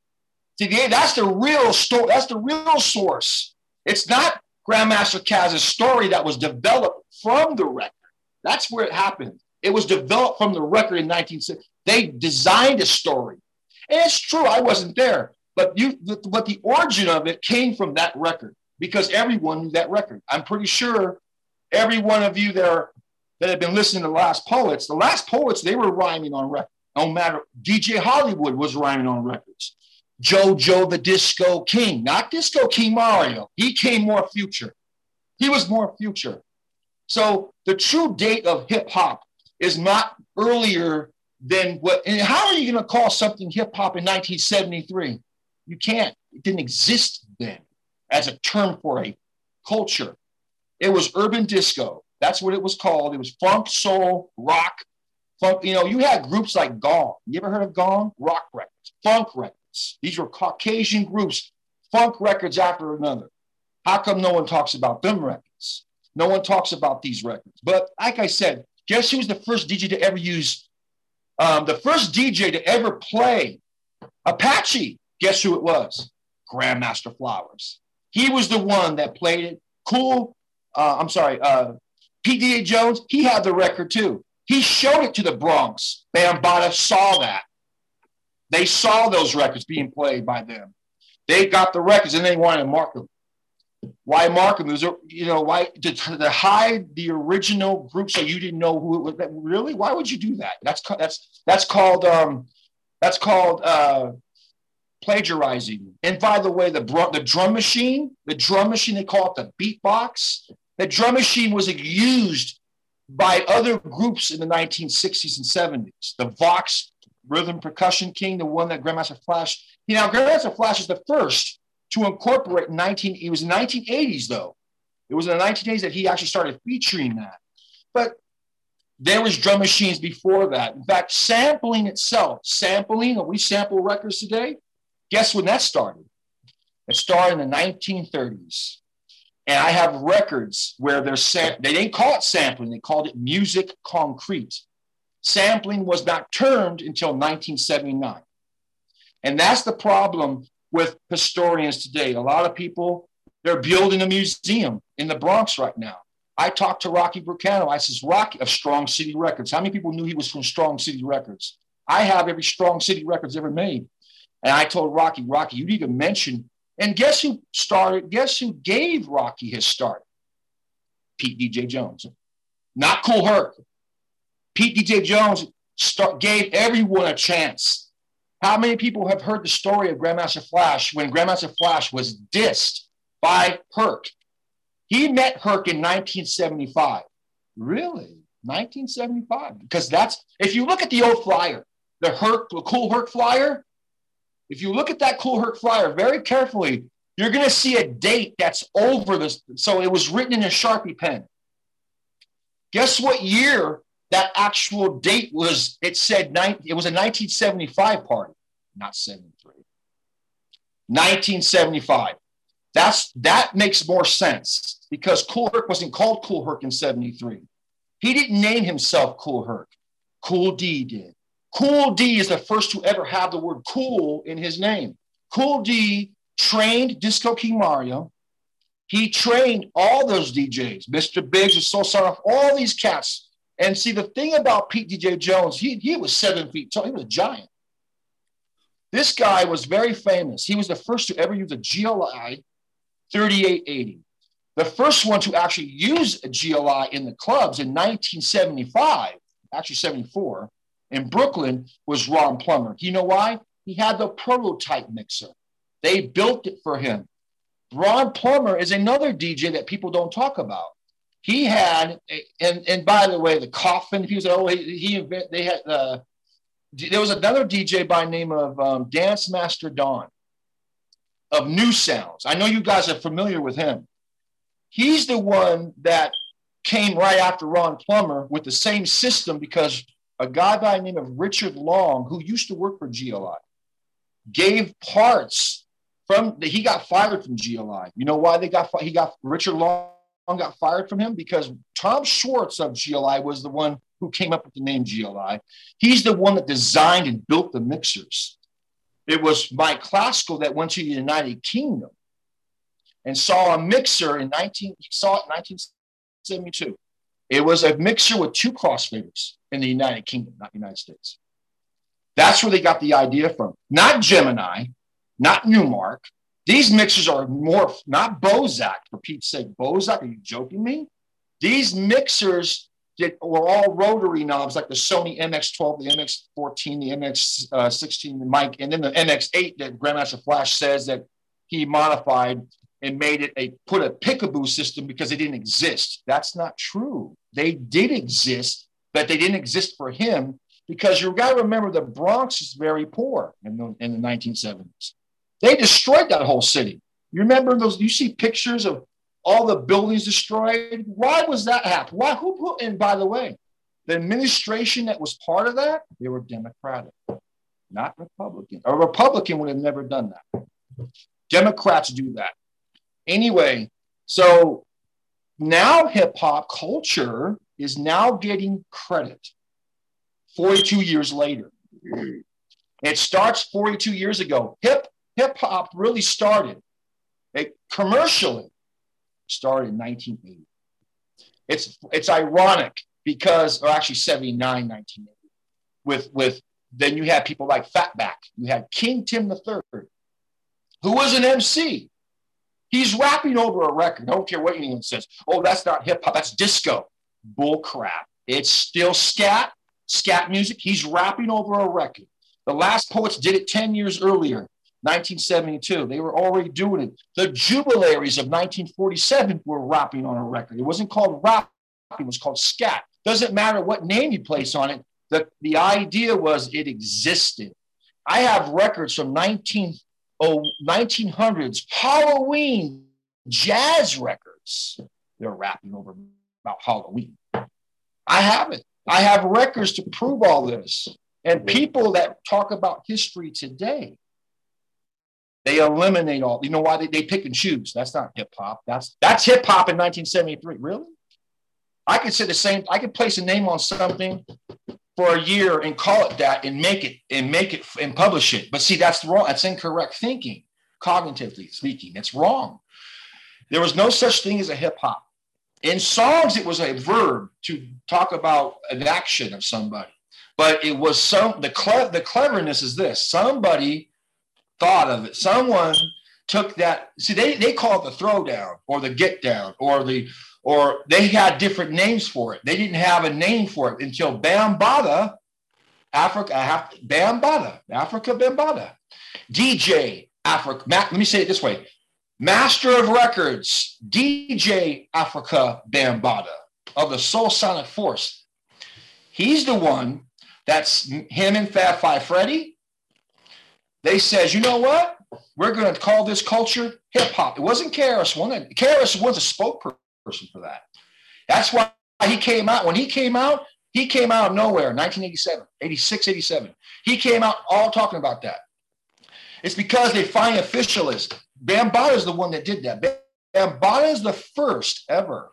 Today, that's the real story. That's the real source. It's not Grandmaster Caz's story that was developed from the record. That's where it happened. It was developed from the record in 1960. They designed a story. And it's true, I wasn't there, but you, but the origin of it came from that record because everyone knew that record. I'm pretty sure every one of you there that have been listening to the Last Poets, the Last Poets, they were rhyming on record. No matter, DJ Hollywood was rhyming on records. JoJo the Disco King, not Disco King Mario. He came more future. He was more future. So the true date of hip hop is not earlier than what. And how are you going to call something hip hop in 1973? You can't. It didn't exist then. as a term for a culture. It was urban disco. That's what it was called. It was funk, soul, rock, funk. You know, you had groups like Gong. You ever heard of Gong? Rock records, funk records. These were Caucasian groups, funk records after another. How come no one talks about them records? No one talks about these records. But like I said, guess who was the first DJ to ever use, um, the first DJ to ever play Apache? Guess who it was? Grandmaster Flowers. He was the one that played it. Cool. Uh, I'm sorry. Uh, PDA Jones, he had the record too. He showed it to the Bronx. Bambaataa saw that. They saw those records being played by them. They got the records and they wanted to mark them. Why mark them? Was, you know, why to, to hide the original group so you didn't know who it was? Really? Why would you do that? That's that's that's called um, that's called uh, plagiarizing. And by the way, the the drum machine, the drum machine, they call it the beatbox. The drum machine was used by other groups in the 1960s and 70s. The Vox Rhythm Percussion King, the one that Grandmaster Flash. You know, Grandmaster Flash is the first to incorporate 19. It was in the 1980s though. It was in the 1980s that he actually started featuring that. But there was drum machines before that. In fact, sampling itself, sampling, or we sample records today, Guess when that started? It started in the 1930s. And I have records where they're sam- they didn't call it sampling, they called it music concrete. Sampling was not termed until 1979. And that's the problem with historians today. A lot of people, they're building a museum in the Bronx right now. I talked to Rocky Bucano. I says, Rocky of Strong City Records. How many people knew he was from Strong City Records? I have every Strong City Records ever made. And I told Rocky, Rocky, you need to mention. And guess who started? Guess who gave Rocky his start? Pete DJ Jones. Not Kool Herc. Pete DJ Jones start, gave everyone a chance. How many people have heard the story of Grandmaster Flash when Grandmaster Flash was dissed by Herc? He met Herc in 1975. Really? 1975? Because that's, if you look at the old flyer, the Herc, the Kool Herc flyer, if you look at that Kool Herc flyer very carefully, you're going to see a date that's over this. So it was written in a Sharpie pen. Guess what year that actual date was? It said it was a 1975 party, not 73. 1975. That's that makes more sense because Kool Herc wasn't called Kool Herc in 73. He didn't name himself Kool Herc. Cool D did. Cool D is the first to ever have the word cool in his name. Cool D trained Disco King Mario. He trained all those DJs, Mr. Biggs and Soul Son, all these cats. And see, the thing about Pete DJ Jones, he, he was seven feet tall. He was a giant. This guy was very famous. He was the first to ever use a GLI 3880. The first one to actually use a GLI in the clubs in 1975, actually 74, in Brooklyn was Ron Plummer. You know why? He had the prototype mixer. They built it for him. Ron Plummer is another DJ that people don't talk about. He had, and and by the way, the coffin. He was oh he, he they had uh, there was another DJ by name of um, Dance Master Don of New Sounds. I know you guys are familiar with him. He's the one that came right after Ron Plummer with the same system because a guy by the name of Richard Long, who used to work for GLI, gave parts from he got fired from GLI. You know why they got he got Richard Long got fired from him because Tom Schwartz of GLI was the one who came up with the name GLI. He's the one that designed and built the mixers. It was Mike Classical that went to the United Kingdom and saw a mixer in 19 he saw it in 1972. It was a mixer with two crossfaders in the United Kingdom, not the United States. That's where they got the idea from. Not Gemini, not Numark. These mixers are more, not Bozak, for Pete's sake. Bozak, are you joking me? These mixers that were all rotary knobs like the Sony MX12, the MX14, the MX16, the mic, and then the MX8 that Grandmaster Flash says that he modified and made it a put a peek-a-boo system because it didn't exist. That's not true. They did exist but they didn't exist for him because you've got to remember the Bronx is very poor in the, in the 1970s. They destroyed that whole city. You remember those? You see pictures of all the buildings destroyed. Why was that happen? Why? Who put? And by the way, the administration that was part of that, they were Democratic, not Republican. A Republican would have never done that. Democrats do that. Anyway, so now hip hop culture is now getting credit 42 years later. It starts 42 years ago. Hip hip hop really started it commercially started in 1980. It's it's ironic because, or actually 79, 1980, with with then you had people like Fatback. You had King Tim III, who was an MC. He's rapping over a record. I don't care what anyone says. Oh, that's not hip hop. That's disco. Bull crap. It's still scat, scat music. He's rapping over a record. The last poets did it 10 years earlier, 1972. They were already doing it. The Jubalaires of 1947 were rapping on a record. It wasn't called rap, it was called scat. Doesn't matter what name you place on it. The, the idea was it existed. I have records from 19, oh, 1900s Halloween jazz records. They're rapping over about Halloween. I have it. I have records to prove all this. And people that talk about history today, they eliminate all. You know why they, they pick and choose? That's not hip hop. That's that's hip hop in 1973. Really? I could say the same. I could place a name on something for a year and call it that and make it and make it and publish it. But see, that's wrong. That's incorrect thinking, cognitively speaking. It's wrong. There was no such thing as a hip hop. In songs, it was a verb to talk about an action of somebody. But it was some the cle- the cleverness is this: somebody thought of it. Someone took that. See, they they call it the throwdown or the get down or the or they had different names for it. They didn't have a name for it until Bambaataa, Africa, Bambaataa, Afrika Bambaataa, DJ Africa. Let me say it this way: Master of Records, DJ Afrika Bambaataa of the Soulsonic Force. He's the one that's him and Fab Five Freddy. They says, you know what? We're going to call this culture hip hop. It wasn't KRS One. KRS was a spokesperson for that. That's why he came out. When he came out, he came out of nowhere 1987, 86, 87. He came out all talking about that. It's because they find officialist. Bambaataa is the one that did that. Bambaataa is the first ever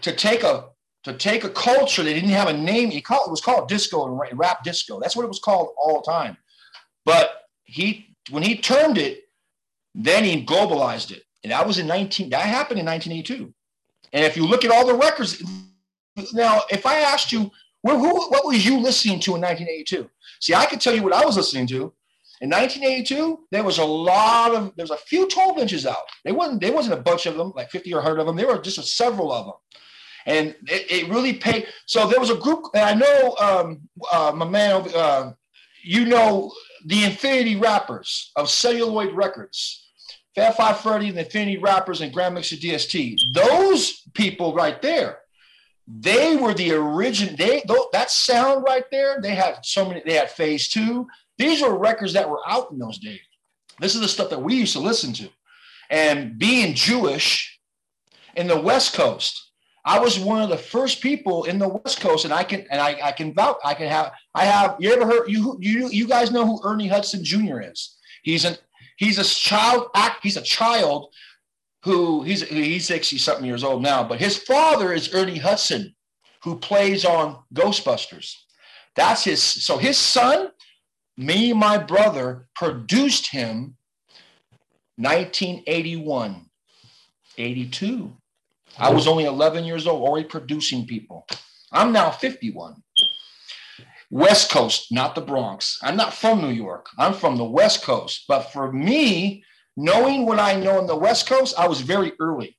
to take a to take a culture that didn't have a name. He called it was called disco and rap disco. That's what it was called all the time. But he when he termed it, then he globalized it, and that was in 19. That happened in 1982. And if you look at all the records, now if I asked you, well, who, what was you listening to in 1982? See, I could tell you what I was listening to. In 1982, there was a lot of there's a few 12 inches out. They wasn't there wasn't a bunch of them, like 50 or 100 of them. There were just a, several of them and it, it, really paid. So there was a group, and I know um, uh, my man, uh, you know, the Infinity Rappers of Celluloid Records, Fab Five Freddy, the Infinity Rappers, and Grand Mixer DST. Those people right there, they were the origin. They that sound right there. They had so many. They had Phase Two. These were records that were out in those days. This is the stuff that we used to listen to, and being Jewish in the West Coast I was one of the first people in the West Coast, and I can and I, I can vouch. I can have. I have. You ever heard? You you you guys know who Ernie Hudson Jr. is? He's an he's a child act. He's a child who he's he's sixty something years old now, but his father is Ernie Hudson, who plays on Ghostbusters. That's his. So his son, me, my brother, produced him. 1981, 82. I was only 11 years old, already producing people. I'm now 51. West Coast, not the Bronx. I'm not from New York. I'm from the West Coast. But for me, knowing what I know in the West Coast, I was very early.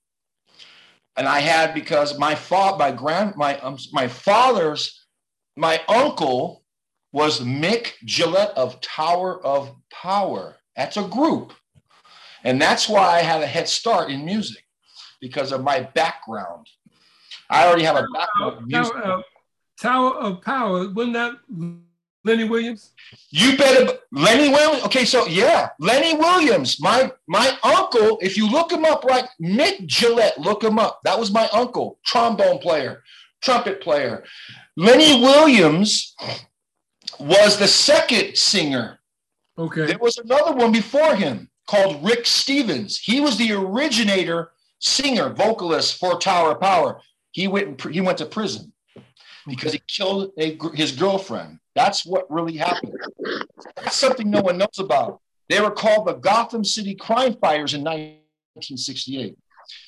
And I had because my father, my grand, my um, my father's, my uncle was Mick Gillette of Tower of Power. That's a group, and that's why I had a head start in music because of my background. I already have a background Tower, Tower of Power, wasn't that Lenny Williams? You better Lenny Williams. Okay, so yeah, Lenny Williams. My my uncle. If you look him up, right, Mick Gillette. Look him up. That was my uncle, trombone player, trumpet player. Lenny Williams was the second singer. Okay. There was another one before him called Rick Stevens. He was the originator singer, vocalist for Tower of Power. He went he went to prison because he killed a, his girlfriend. That's what really happened. That's something no one knows about. They were called the Gotham City Crime Fighters in 1968.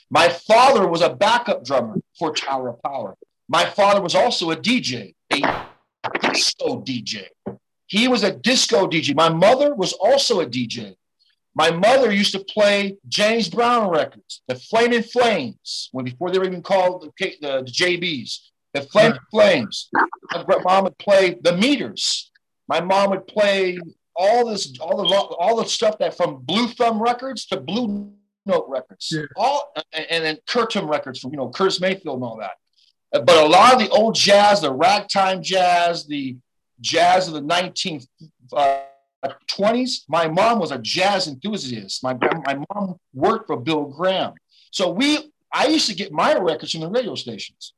My father was a backup drummer for Tower of Power. My father was also a DJ, a disco DJ. He was a disco DJ. My mother was also a DJ. My mother used to play James Brown records, the Flaming Flames, when before they were even called the, K- the, the JBs, the Flaming Flames. My mom would play the Meters. My mom would play all this, all the all the stuff that from Blue Thumb Records to Blue Note Records, all and, and then Curtom Records from you know Curtis Mayfield and all that. Uh, But a lot of the old jazz, the ragtime jazz, the jazz of the 19th uh, 20s, my mom was a jazz enthusiast. My, my mom worked for Bill Graham. So we, I used to get my records from the radio stations.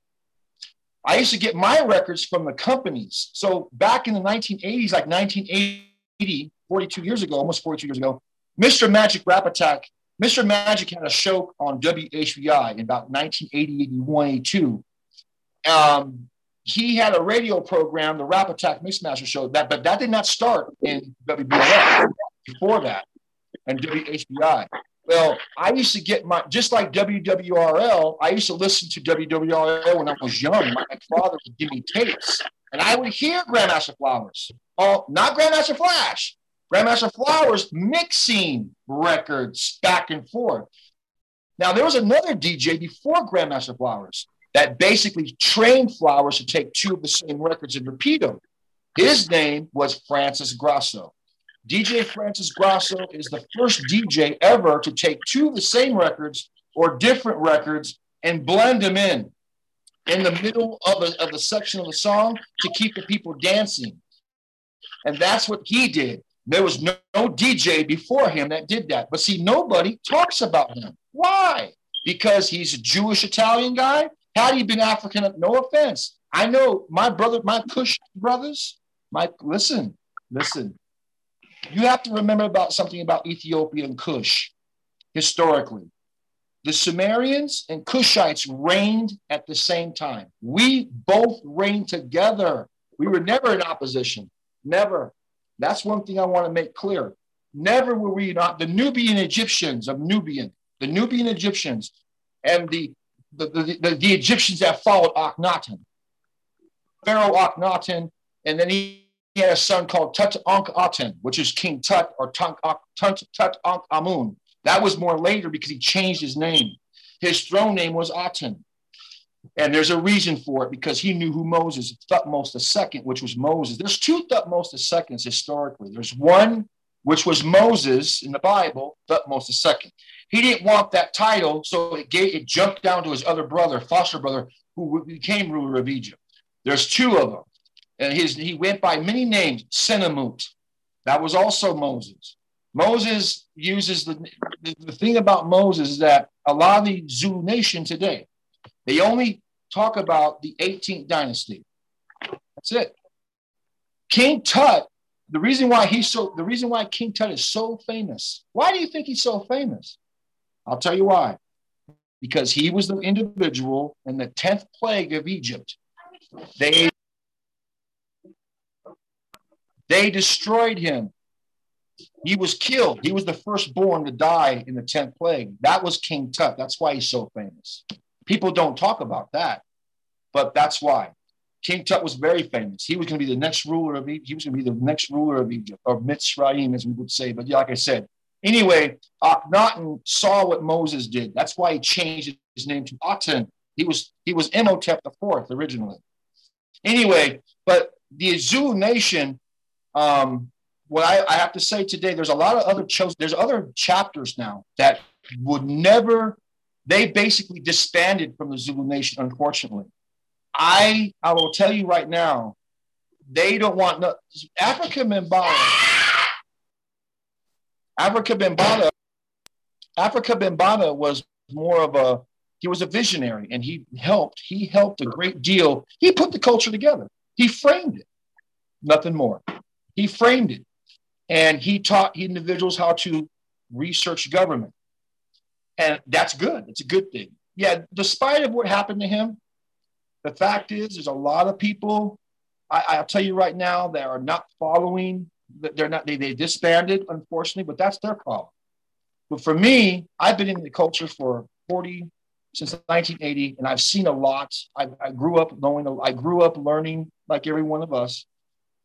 I used to get my records from the companies. So back in the 1980s, like 1980, 42 years ago, almost 42 years ago, Mr. Magic Rap Attack, Mr. Magic had a show on WHBI in about 1980, 81, 82 um, he had a radio program, the Rap Attack Mixmaster Show, that but that did not start in WBLS before that and WHBI. Well, I used to get my just like WWRL. I used to listen to WWRL when I was young. My father would give me tapes, and I would hear Grandmaster Flowers. Oh, not Grandmaster Flash. Grandmaster Flowers mixing records back and forth. Now there was another DJ before Grandmaster Flowers that basically trained Flowers to take two of the same records and repeat them. His name was Francis Grasso. DJ Francis Grasso is the first DJ ever to take two of the same records or different records and blend them in in the middle of, a, of the section of the song to keep the people dancing. And that's what he did. There was no, no DJ before him that did that. But see, nobody talks about him. Why? Because he's a Jewish Italian guy. Had he been African, no offense. I know my brother, my Kush brothers, my listen, listen. You have to remember about something about Ethiopia and Kush historically. The Sumerians and Kushites reigned at the same time. We both reigned together. We were never in opposition. Never. That's one thing I want to make clear. Never were we not the Nubian Egyptians of Nubian, the Nubian Egyptians, and the the, the, the, Egyptians that followed Akhenaten, Pharaoh Akhenaten, and then he, he had a son called Tut which is King Tut or Amun. That was more later because he changed his name. His throne name was Aten. And there's a reason for it because he knew who Moses, Thutmose II, which was Moses. There's two Thutmose IIs historically. There's one which was Moses in the Bible, Thutmose II. He didn't want that title, so it, gave, it jumped down to his other brother, foster brother, who became ruler of Egypt. There's two of them. And his, he went by many names, Senenmut. That was also Moses. Moses uses the, the, thing about Moses is that a lot of the Zulu nation today, they only talk about the 18th dynasty. That's it. King Tut, the reason why he's so the reason why King Tut is so famous. Why do you think he's so famous? I'll tell you why. Because he was the individual in the 10th plague of Egypt. They they destroyed him. He was killed. He was the firstborn to die in the 10th plague. That was King Tut. That's why he's so famous. People don't talk about that, but that's why. King Tut was very famous. He was going to be the next ruler of Egypt. He was going to be the next ruler of Egypt, or Mitzrayim, as we would say. But like I said, anyway, Akhenaten saw what Moses did. That's why he changed his name to Aten. He was he was Imhotep the fourth originally. Anyway, but the Zulu nation, um, what I, I have to say today, there's a lot of other chos- there's other chapters now that would never. They basically disbanded from the Zulu nation, unfortunately. I I will tell you right now, they don't want no Africa Mbana. Afrika Bambaataa, Afrika Bambaataa was more of a he was a visionary and he helped he helped a great deal. He put the culture together. He framed it. Nothing more. He framed it. And he taught individuals how to research government. And that's good. It's a good thing. Yeah, despite of what happened to him, the fact is there's a lot of people I, I'll tell you right now that are not following they're not they, they disbanded unfortunately but that's their problem. But for me i've been in the culture for 40 since 1980 and i've seen a lot. I, I grew up knowing i grew up learning like every one of us.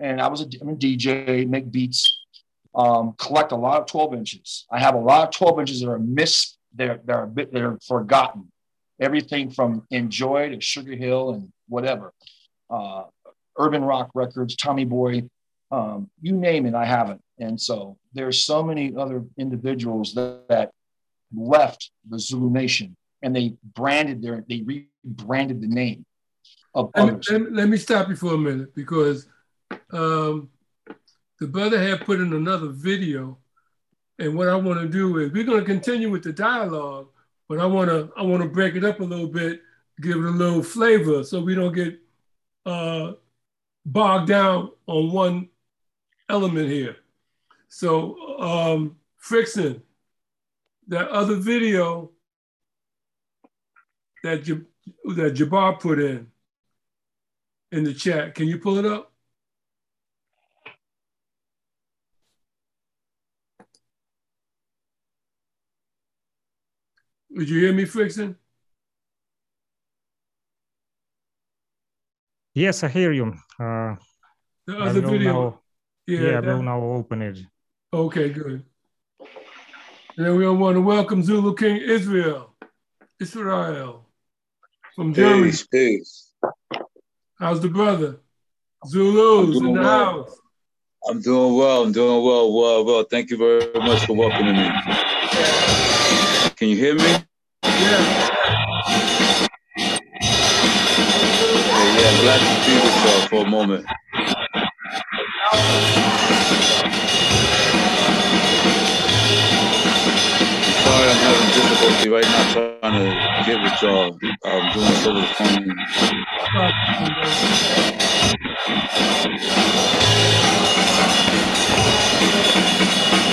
And i was a, I'm a dj make beats um, collect a lot of 12 inches. I have a lot of 12 inches that are missed they're they're a bit they're forgotten. Everything from enjoy to sugar hill and whatever. Uh, urban rock records tommy boy um, you name it, I haven't. And so there's so many other individuals that, that left the Zulu Nation and they branded their, they rebranded the name of Let me, others. let, me- let me stop you for a minute because um, the brother had put in another video, and what I want to do is we're going to continue with the dialogue, but I want to I want to break it up a little bit, give it a little flavor, so we don't get uh, bogged down on one element here. So, um, Frickson, that other video that Jab- that Jabbar put in in the chat, can you pull it up? Would you hear me, Frickson? Yes, I hear you. Uh, The other video. now- Yeah, yeah, I that- will now open it. Okay, good. And we all want to welcome Zulu King Israel, Israel from Germany. Peace, peace. How's the brother? Zulus in doing the well. house. I'm doing well. I'm doing well, well, well. Thank you very much for welcoming me. Can you hear me? Yeah. yeah, I'm glad to be with y'all for a moment. Sorry, I'm having difficulty right now trying to get with y'all. I'm doing this over the phone. I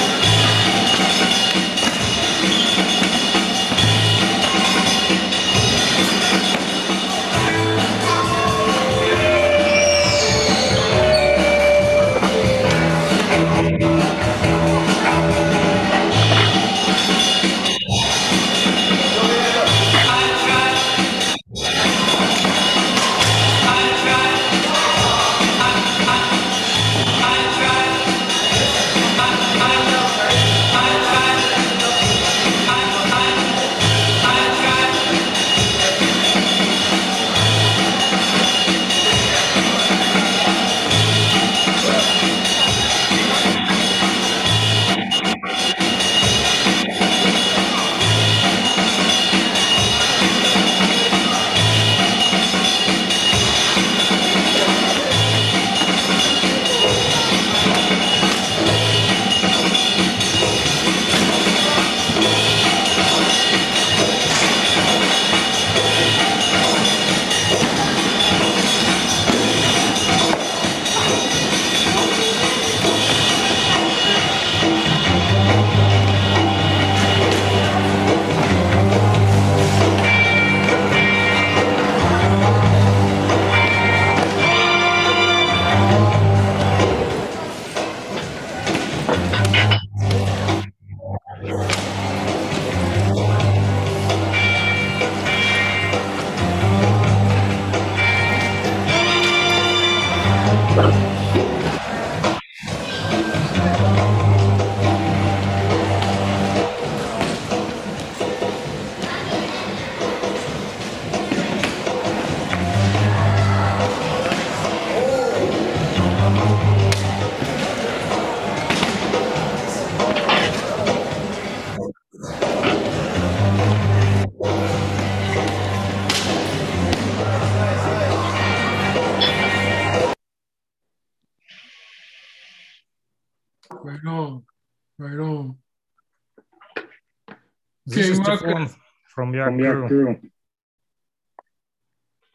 This is King Stefan Ruckus. from Yak Crew.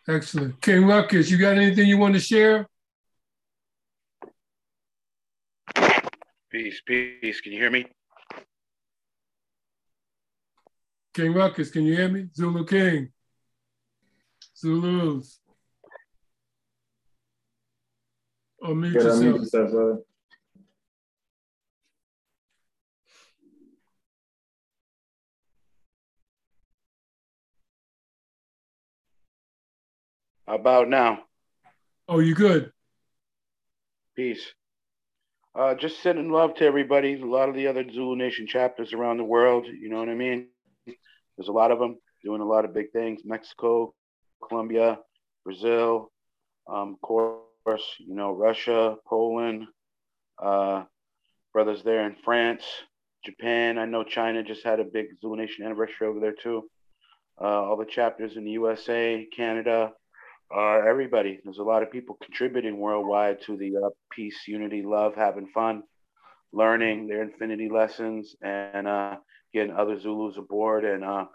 Excellent. King Ruckus, you got anything you want to share? Peace, peace. Can you hear me? King Ruckus, can you hear me? Zulu King. Zulus. Unmute Gotta unmute yourself. How about now? Oh, you good? Peace. Uh, just sending love to everybody. A lot of the other Zulu Nation chapters around the world. You know what I mean? There's a lot of them doing a lot of big things. Mexico, Colombia, Brazil, um, of course, you know, Russia, Poland, uh, brothers there in France, Japan. I know China just had a big Zulu Nation anniversary over there too. Uh, all the chapters in the USA, Canada, uh, everybody. There's a lot of people contributing worldwide to the uh, peace, unity, love, having fun, learning their infinity lessons, and uh, getting other Zulus aboard, and uh,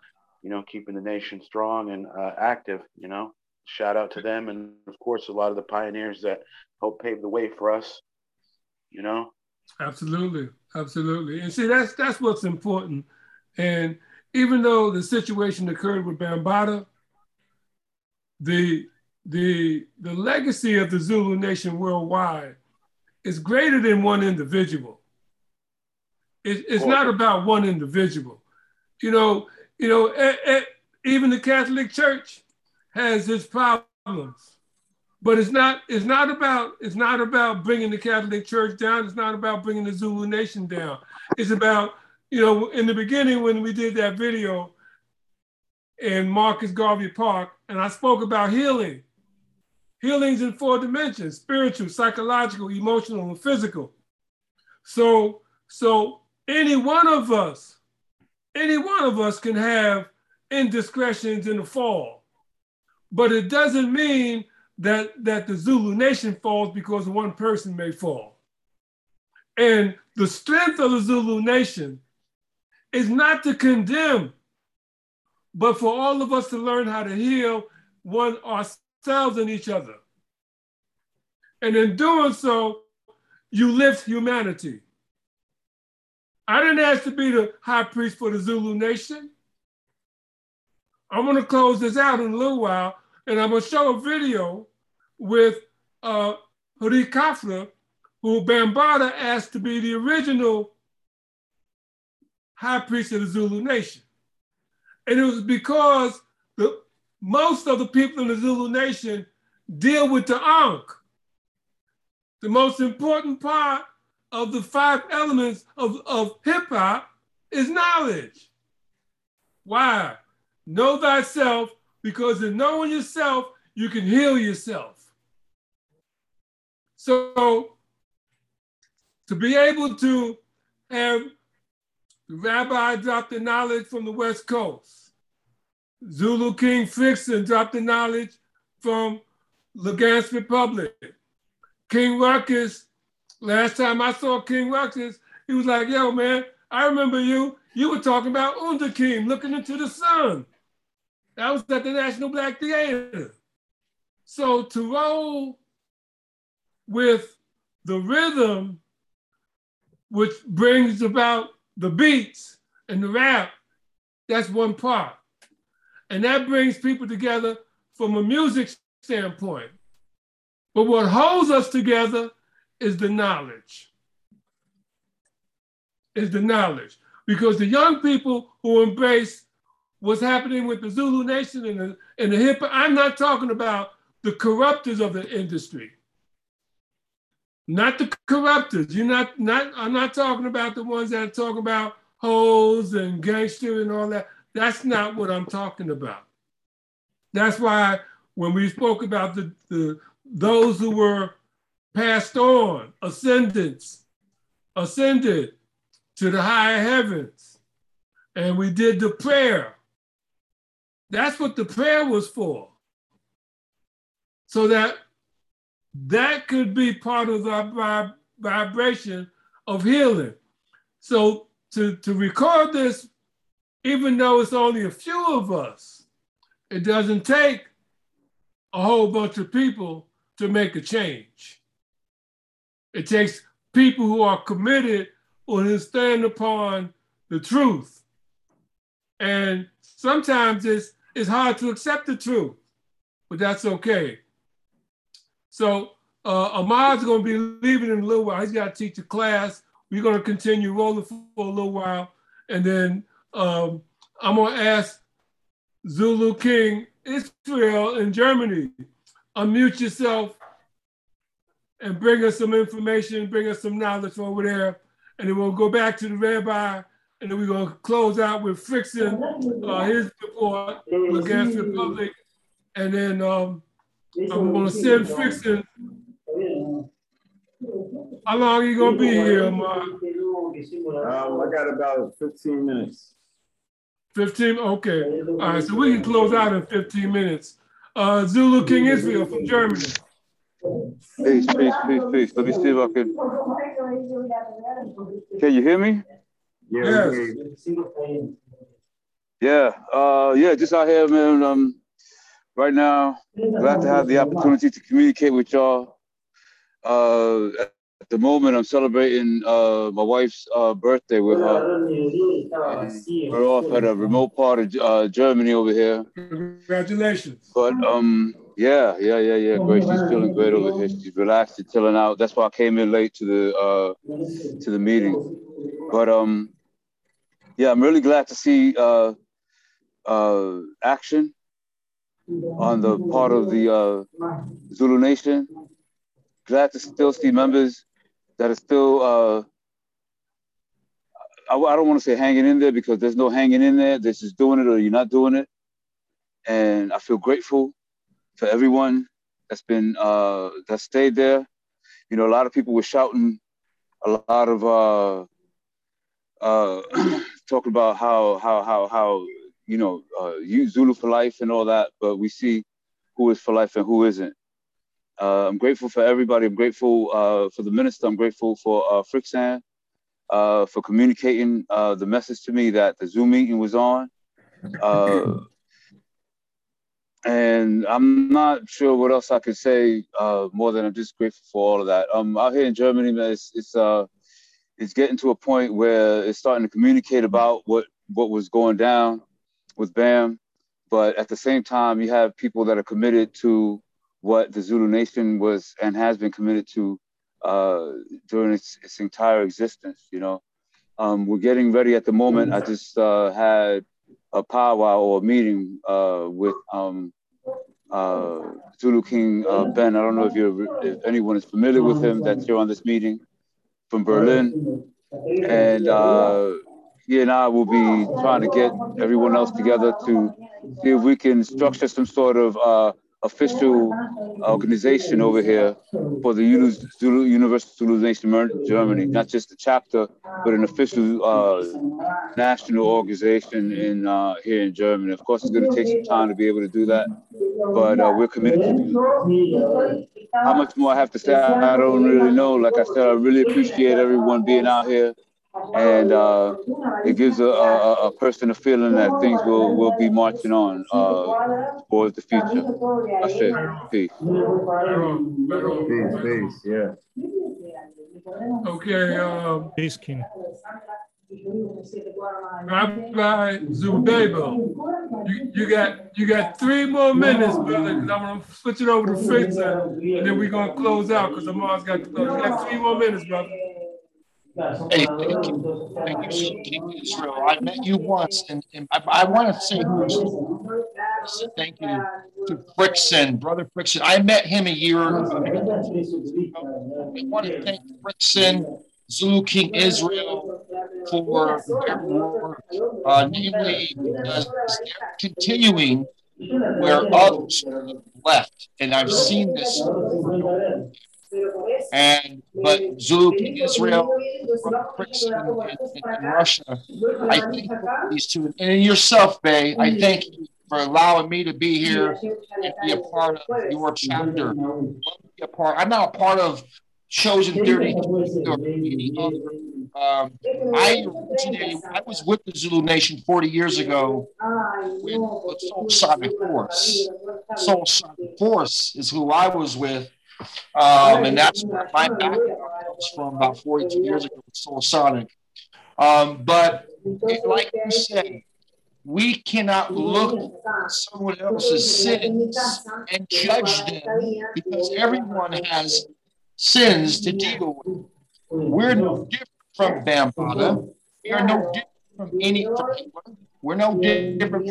you know, keeping the nation strong and uh, active. You know, shout out to them, and of course, a lot of the pioneers that helped pave the way for us. You know, Absolutely, absolutely. And see, that's that's what's important. And even though the situation occurred with Bambaataa, the the the legacy of the Zulu Nation worldwide is greater than one individual. It, it's not about one individual. You know, you know, even the Catholic Church has its problems but it's not it's not about it's not about bringing the catholic church down it's not about bringing the zulu nation down it's about you know in the beginning when we did that video in marcus garvey park and i spoke about healing healings in four dimensions spiritual psychological emotional and physical so so any one of us any one of us can have indiscretions in the fall but it doesn't mean that that the Zulu nation falls because one person may fall. And the strength of the Zulu nation is not to condemn, but for all of us to learn how to heal one ourselves and each other. And in doing so, you lift humanity. I didn't ask to be the high priest for the Zulu nation. I'm going to close this out in a little while, and I'm going to show a video with uh, Hari Kafra, who Bambaataa asked to be the original high priest of the Zulu nation. And it was because the, most of the people in the Zulu nation deal with the Ankh. The most important part of the five elements of, of hip hop is knowledge. Why? Know thyself, because in knowing yourself, you can heal yourself. So, to be able to have the rabbi drop the knowledge from the West Coast, Zulu King Fixon dropped the knowledge from Lugansk Republic, King Ruckus. Last time I saw King Ruckus, he was like, "Yo, man, I remember you. You were talking about Underking looking into the sun." That was at the National Black Theater. So to roll with the rhythm, which brings about the beats and the rap, that's one part. And that brings people together from a music standpoint. But what holds us together is the knowledge. Is the knowledge. Because the young people who embrace what's happening with the Zulu Nation and the, and the hip, I'm not talking about the corruptors of the industry. Not the corruptors. You're not, not, I'm not talking about the ones that talk about hoes and gangster and all that. That's not what I'm talking about. That's why when we spoke about the, the those who were passed on, ascendants, ascended to the higher heavens, and we did the prayer. That's what the prayer was for. So that that could be part of the vibration of healing. So to, to record this even though it's only a few of us, it doesn't take a whole bunch of people to make a change. It takes people who are committed or who stand upon the truth. And sometimes it's, it's hard to accept the truth, but that's okay. So uh, Ahmad's going to be leaving in a little while. He's got to teach a class. We're going to continue rolling for, for a little while. And then um, I'm going to ask Zulu King Israel in Germany, unmute yourself and bring us some information, bring us some knowledge over there. And then we'll go back to the rabbi and then we're going to close out with Frickson, uh, his report against the public. And then um, I'm going to send Frickson. How long are you going to be here, Mark? Um, I got about 15 minutes. 15? Okay. All right, so we can close out in 15 minutes. Uh, Zulu King Israel from Germany. Peace, peace, peace, peace. Let me see if I can. Can you hear me? Yes. Yeah, uh, yeah, just out here, man. Um, right now, glad to have the opportunity to communicate with y'all. Uh, at the moment, I'm celebrating uh, my wife's uh, birthday with her. We're off at a remote part of uh, Germany over here. Congratulations. But um, yeah, yeah, yeah, yeah. Great. She's feeling great over here. She's relaxed and chilling out. That's why I came in late to the uh, to the meeting. But um, yeah, I'm really glad to see uh, uh, action on the part of the uh, Zulu Nation. Glad to still see members that are still. Uh, I, I don't want to say hanging in there because there's no hanging in there. This is doing it or you're not doing it, and I feel grateful for everyone that's been uh, that stayed there. You know, a lot of people were shouting a lot of uh, uh, talking about how how how how you know uh, Zulu for life and all that, but we see who is for life and who isn't. Uh, I'm grateful for everybody. I'm grateful uh, for the minister. I'm grateful for uh, Frickson uh, for communicating uh, the message to me that the Zoom meeting was on. Uh, and I'm not sure what else I could say uh, more than I'm just grateful for all of that. Um, out here in Germany, man, it's it's it's getting to a point where it's starting to communicate about what what was going down with BAM, but at the same time, you have people that are committed to what the Zulu Nation was and has been committed to uh, during its, its entire existence. You know, um, we're getting ready at the moment. I just uh, had a powwow or a meeting uh, with um, uh, Zulu King uh, Ben. I don't know if you're if anyone is familiar with him that's here on this meeting from Berlin, and uh, he and I will be trying to get everyone else together to see if we can structure some sort of official organization over here for the Zulu, Universal Zulu Nation Germany, not just a chapter, but an official uh, national organization in uh, here in Germany. Of course, it's going to take some time to be able to do that, but uh, we're committed to do How much more I have to say, I don't really know. Like I said, I really appreciate everyone being out here and uh, it gives a, a, a, person a feeling that things will, will be marching on uh, towards the future. That's it. Peace. Peace, peace, yeah. Okay, um, Peace, King. Rabbi Zubebo, you, you got you got three more minutes, brother, because I'm gonna switch it over to Fritz and, and then we're gonna close out because Amar's got to close. You got three more minutes, brother. Hey, thank you, thank you, King Israel. I met you once, and, and I, I want to say thank you to Frickson, brother Frickson. I met him a year ago. I want to thank Frickson, Zulu King Israel, for their work, uh, namely they're continuing where others left, and I've seen this and but Zulu King Israel in, in, in, Russia. I thank these two and yourself, Bay. I thank you for allowing me to be here and be a part of your chapter. Be a part. I'm not a part of Chosen 30 or any other Um, I originated, I was with the Zulu Nation 40 years ago with Soulsonic Force. Soulsonic Force is who I was with. Um, and that's my background from about 42 years ago with Soulsonic. Um, but it, like you say, we cannot look at someone else's sins and judge them because everyone has sins to deal with. We're no different from Bambaataa. We are no different from any Hitler. We're no different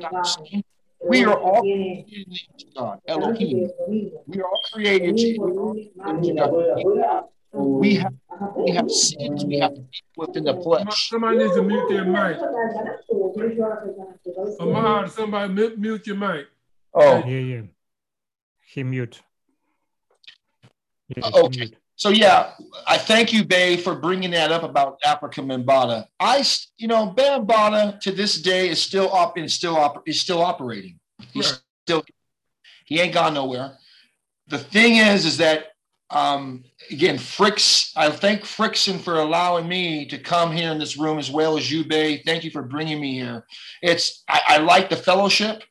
from. We are all created in the image God, Elohim. We are all created in the image God. We have we have sins we have to deal with in the flesh. Somebody needs to mute their mic. Ahmad, somebody mute, mute your mic. Oh, yeah, yeah. He mute. Yeah, he okay. mute. So yeah, I thank you, Bay, for bringing that up about Afrika Bambaataa. I, you know, Bambaataa to this day is still up and still op- is still operating. He's still he ain't gone nowhere. The thing is, is that um, again, Fricks. I thank Frickson for allowing me to come here in this room as well as you, Bay. Thank you for bringing me here. It's I, I like the fellowship.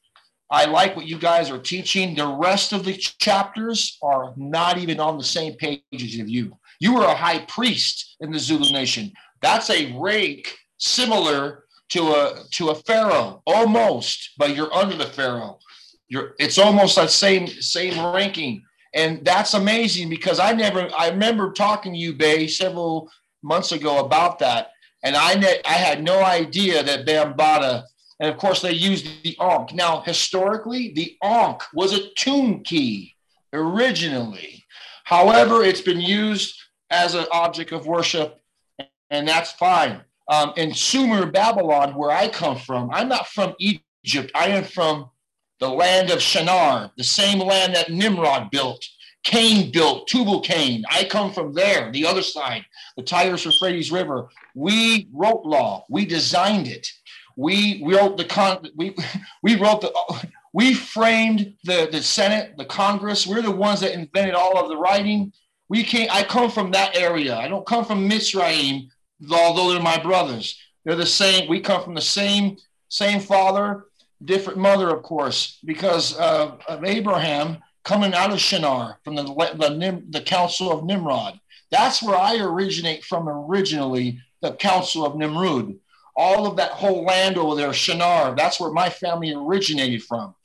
I like what you guys are teaching. The rest of the chapters are not even on the same pages as you. You were a high priest in the Zulu nation. That's a rank similar to a to a pharaoh, almost, but you're under the pharaoh. You're it's almost that same same ranking. And that's amazing because I never I remember talking to you, Bay, several months ago about that. And I ne- I had no idea that Bambaataa and of course, they used the Ankh. Now, historically, the Ankh was a tune key originally. However, it's been used as an object of worship, and that's fine. Um, in Sumer, Babylon, where I come from, I'm not from Egypt. I am from the land of Shinar, the same land that Nimrod built, Cain built, Tubal Cain. I come from there, the other side, the Tigris Euphrates River. We wrote law, we designed it we wrote the con we we wrote the we framed the the senate the congress. We're the ones that invented all of the writing. We came i come from that area. I don't come from mitzrayim although they're my brothers. They're the same we come from the same same father different mother of course because uh, of abraham coming out of shinar from the the, the council of nimrod. That's where i originate from originally the council of nimrud all of that whole land over there, Shinar, that's where my family originated from.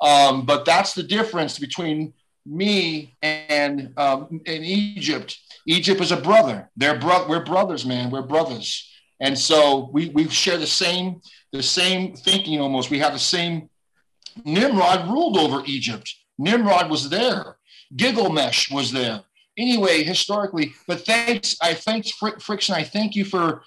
Um, but that's the difference between me and um, in Egypt. Egypt is a brother. They're bro- we're brothers, man. We're brothers. And so we, we share the same, the same thinking almost. We have the same Nimrod ruled over Egypt. Nimrod was there. Gilgamesh was there. Anyway, historically, but thanks, I thanks Frickson. I thank you for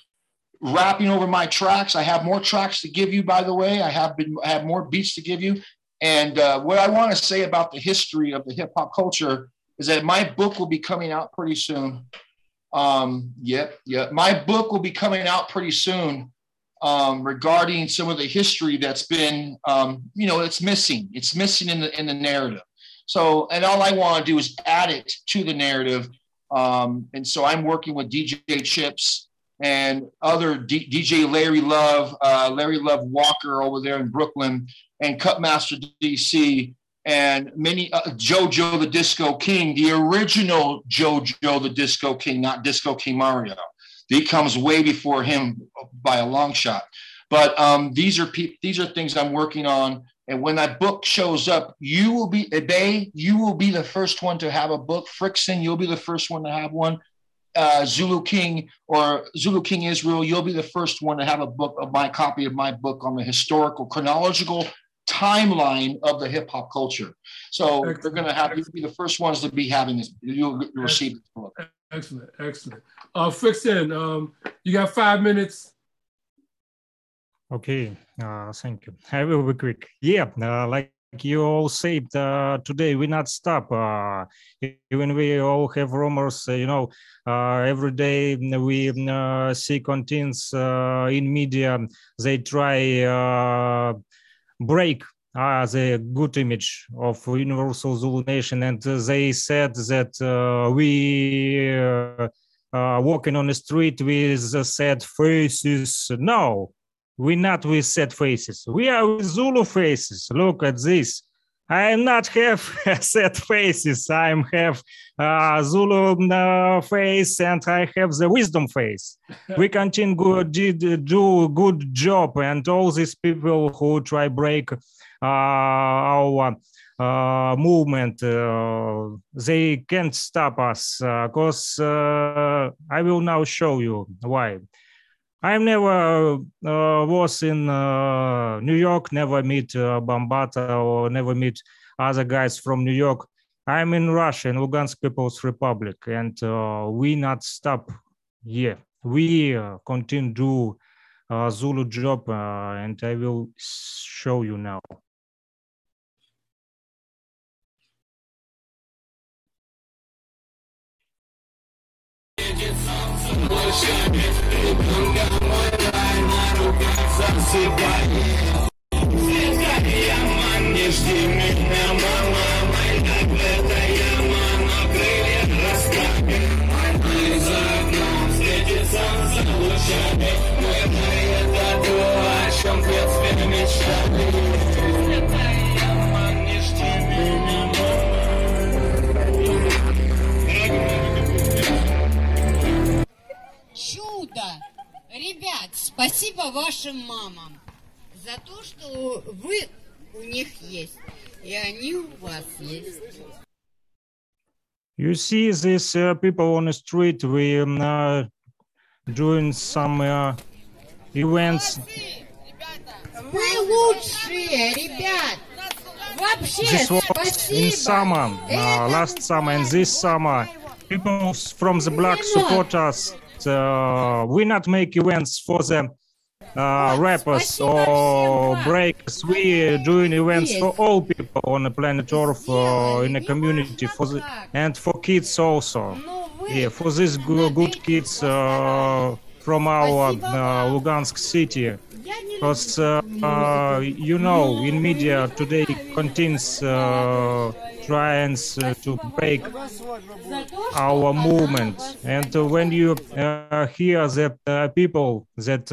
rapping over my tracks. I have more tracks to give you, by the way. I have been I have more beats to give you. And uh, what I want to say about the history of the hip hop culture is that my book will be coming out pretty soon. Um, yep, yep. My book will be coming out pretty soon um, regarding some of the history that's been, um, you know, it's missing. It's missing in the in the narrative. So, and all I want to do is add it to the narrative. Um, and so I'm working with DJ Chips and other D- DJ Larry Love, uh, Larry Love Walker over there in Brooklyn, and Cutmaster DC, and many uh, JoJo the Disco King, the original JoJo the Disco King, not Disco King Mario. He comes way before him by a long shot. But um, these are pe- these are things I'm working on. And when that book shows up, you will be Bay, you will be the first one to have a book. Frickson, you'll be the first one to have one uh, Zulu King or Zulu King Israel, you'll be the first one to have a book of my copy of my book on the historical chronological timeline of the hip hop culture. So they're going to have you'll be the first ones to be having this. You'll, you'll receive this book. Excellent, excellent. Uh, Frickson, um, you got five minutes. Okay, uh, thank you. I will be quick. Yeah, uh, like you all said, uh, today we not stop. Uh, even we all have rumors, uh, you know, uh, every day we uh, see contents uh, in media, they try break uh, the good image of Universal Zulu Nation, and they said that we walking on the street with sad faces. No, we're not with sad faces. We are with Zulu faces. Look at this. I am not have sad faces. I have uh, Zulu uh, face and I have the wisdom face. we continue good, do good job and all these people who try break uh, our uh, movement, uh, they can't stop us because uh, I will now show you why. I never uh, was in uh, New York, never meet uh, Bambaataa or never meet other guys from New York. I'm in Russia, in Lugansk People's Republic, and we not stop here. We continue do Zulu job, and I will show you now. Всегда я мам, не жди меня, мама, мой так Чудо! Ребят, спасибо вашим мамам за то, что вы у них есть, и они у вас есть. You see these uh, people on the street, we um, uh, doing some uh, events. Вы лучшие, ребят! Вообще, This was спасибо! in summer, uh, last summer and this summer. People from the black support us. Uh, we not make events for the uh, rappers or breakers. We doing events for all people on the planet Earth, uh, in the community, for the, and for kids also. Yeah, for these good, good kids uh, from our uh, Lugansk city. Because, uh, uh, you know, in media today contains uh, uh, to break our movement. And when you hear uh, people that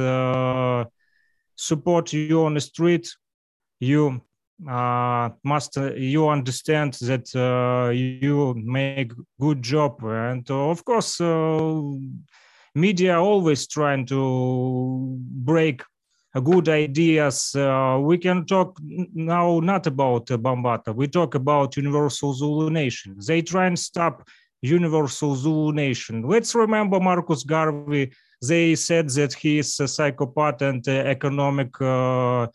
support you on the street, you uh, must uh, you understand that uh, you make good job. And of course, media always trying to break good ideas. Uh, we can talk now not about Bambaataa. We talk about Universal Zulu Nation. They try and stop Universal Zulu Nation. Let's remember Marcus Garvey. They said that he is a psychopath and uh, economic uh,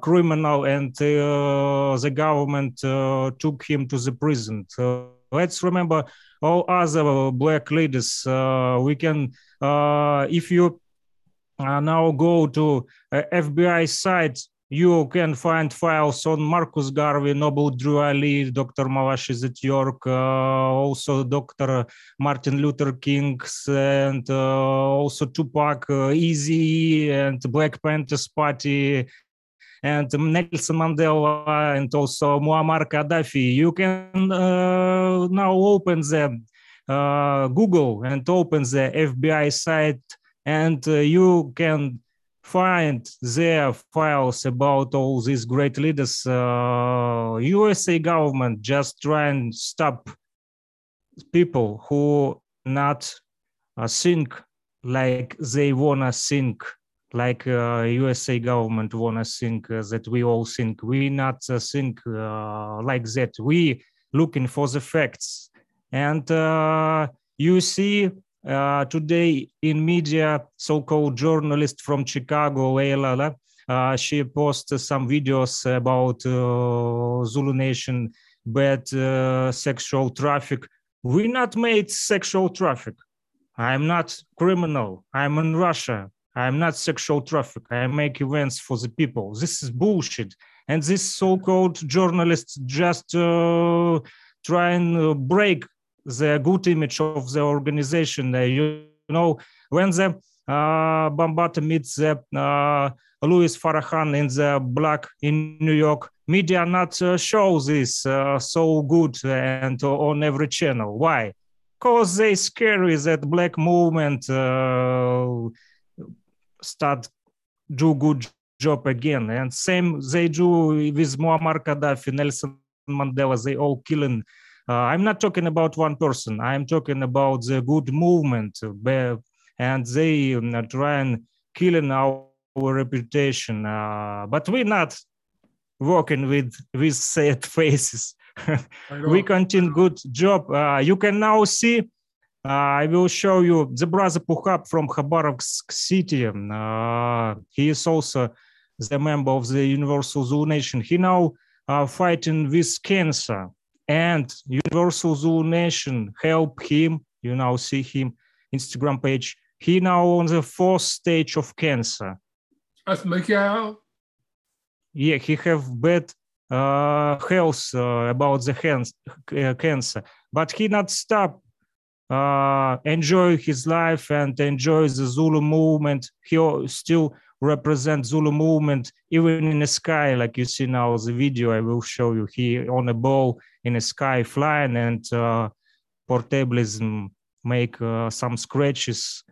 criminal, and uh, the government uh, took him to the prison. So let's remember all other black leaders. We can, if you uh, now go to uh, FBI site, you can find files on Marcus Garvey, Noble Drew Ali, Dr. Malachi at York, uh, also Dr. Martin Luther King, and uh, also Tupac, uh, Easy, and Black Panthers Party, and Nelson Mandela, and also Muammar Gaddafi. You can uh, now open the uh, Google and open the FBI site, and uh, you can find their files about all these great leaders. Uh, USA government just try and stop people who not uh, think like they wanna think like uh, USA government wanna think uh, that we all think. We not uh, think uh, like that. We looking for the facts. And uh, you see uh, today in media, so-called journalist from Chicago, Leila, uh, she posted some videos about uh, Zulu Nation, bad uh, sexual traffic. We not made sexual traffic. I'm not criminal. I'm in Russia. I'm not sexual traffic. I make events for the people. This is bullshit. And this so-called journalists just uh, try and uh, break the good image of the organization. You know, when the uh, Bambaataa meets the uh, Louis Farrakhan in the Black in New York, media not uh, show this uh, so good and on every channel. Why? cause they scary that black movement uh, start do good job again. And same they do with Muammar Gaddafi, Nelson Mandela, they all killing. Uh, I'm not talking about one person. I'm talking about the good movement, and they um, try and killing our, our reputation. Uh, but we're not working with with sad faces. we continue good job. Uh, you can now see. Uh, I will show you the brother Puhab from Khabarovsk city. Uh, he is also the member of the Universal Zulu Nation. He now uh, fighting with cancer, and Universal Zulu Nation help him. You now see him Instagram page. He now on the fourth stage of cancer. That's Mikhail. Yeah, he have bad uh, health uh, about the hands, uh, cancer, but he not stop uh, enjoy his life and enjoy the Zulu movement. He still represent Zulu movement even in the sky, like you see now the video I will show you. here on a ball in the sky flying and uh, make uh, some scratches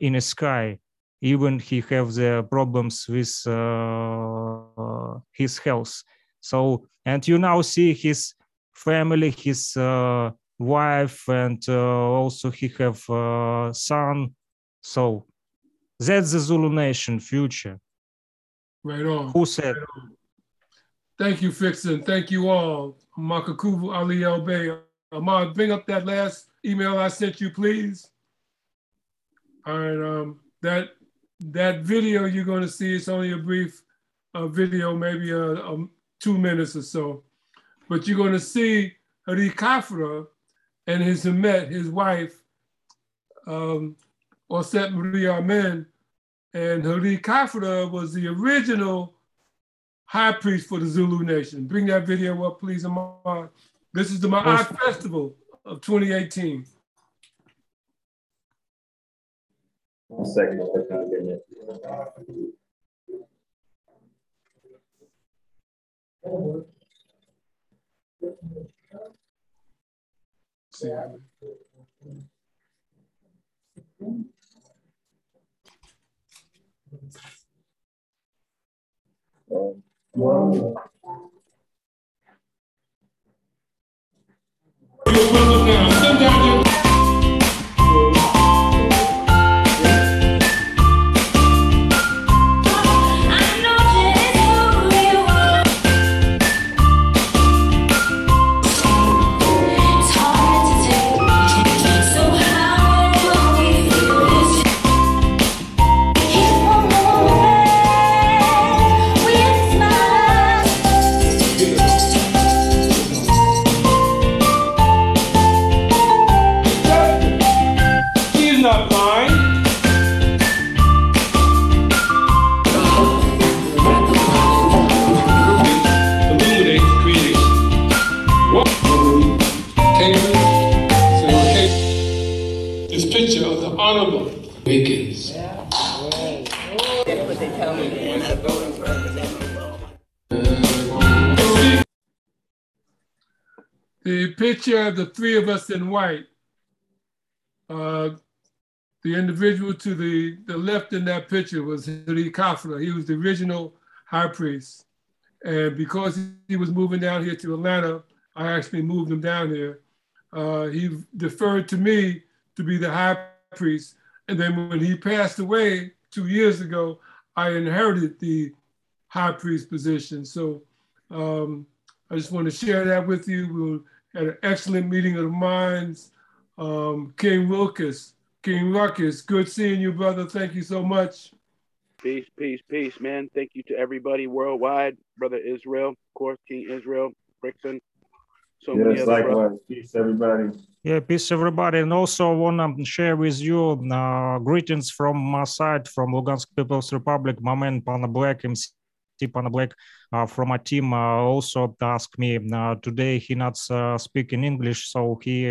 in the sky. Even he have the problems with uh, his health. So, and you now see his family, his uh, wife, and uh, also he have uh, son. So that's the Zulu Nation future. Right on. Who said? Right on. Thank you, Frickson. Thank you all. Makakuvu Ali El. Ahmad, bring up that last email I sent you, please. All right. Um, that that video you're going to see, it's only a brief uh, video, maybe a, a two minutes or so. But you're going to see Hari Kafra and his Hemet, his wife, um, Osset Marie Amen. And Hari Kafra was the original high priest for the Zulu Nation. Bring that video up, please, Amar. This is the Ma'at Festival of 2018. One second. See. He's The picture of the three of us in white. Uh, the individual to the, the left in that picture was Hari Kafra. He was the original high priest. And because he was moving down here to Atlanta, I actually moved him down here. Uh, he deferred to me to be the high priest. And then when he passed away two years ago, I inherited the high priest position. So um, I just want to share that with you. We had an excellent meeting of the minds. Um, King Wilkes, King Ruckus, good seeing you, brother. Thank you so much. Peace, peace, peace, man. Thank you to everybody worldwide. Brother Israel, of course, King Israel, Frickson. So many Yes, other brothers. Peace, everybody. Yeah, peace everybody. And also I want to share with you uh, greetings from my side, from Lugansk People's Republic, my man Pana Black, MC Pana Black uh, from my team uh, also asked me uh, today he not speaking English, so he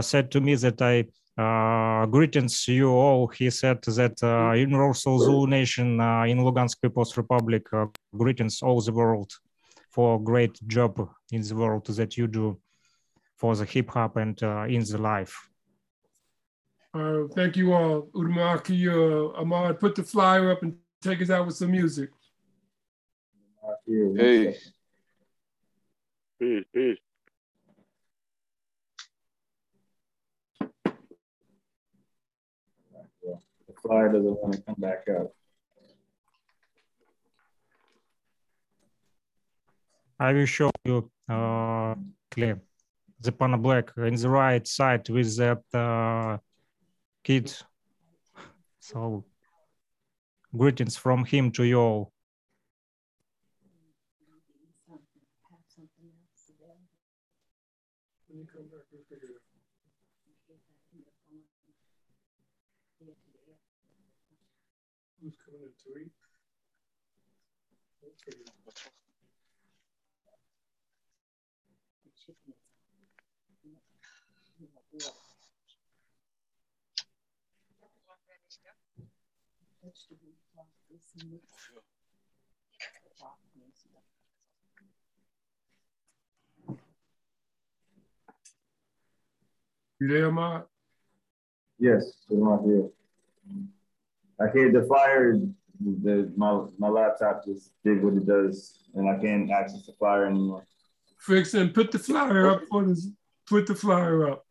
said to me that I uh, greetings you all. He said that uh, Universal Zulu Nation uh, in Lugansk People's Republic, uh, greetings all the world for great job in the world that you do for the hip hop and in the life. Thank you all. Udamaki, uh, Ahmad, put the flyer up and take us out with some music. Hey. Peace, peace. The flyer doesn't want to come back up. I will show you uh, clip the Pana Black in the right side with that uh, kid. So greetings from him to you all. Who's coming in to eat? You there, Ahmad? Yes, I'm not here. I can't, the flyer, the, my, my laptop just did what it does, and I can't access the flyer anymore. Fix and put the flyer up for this. Put the flyer up.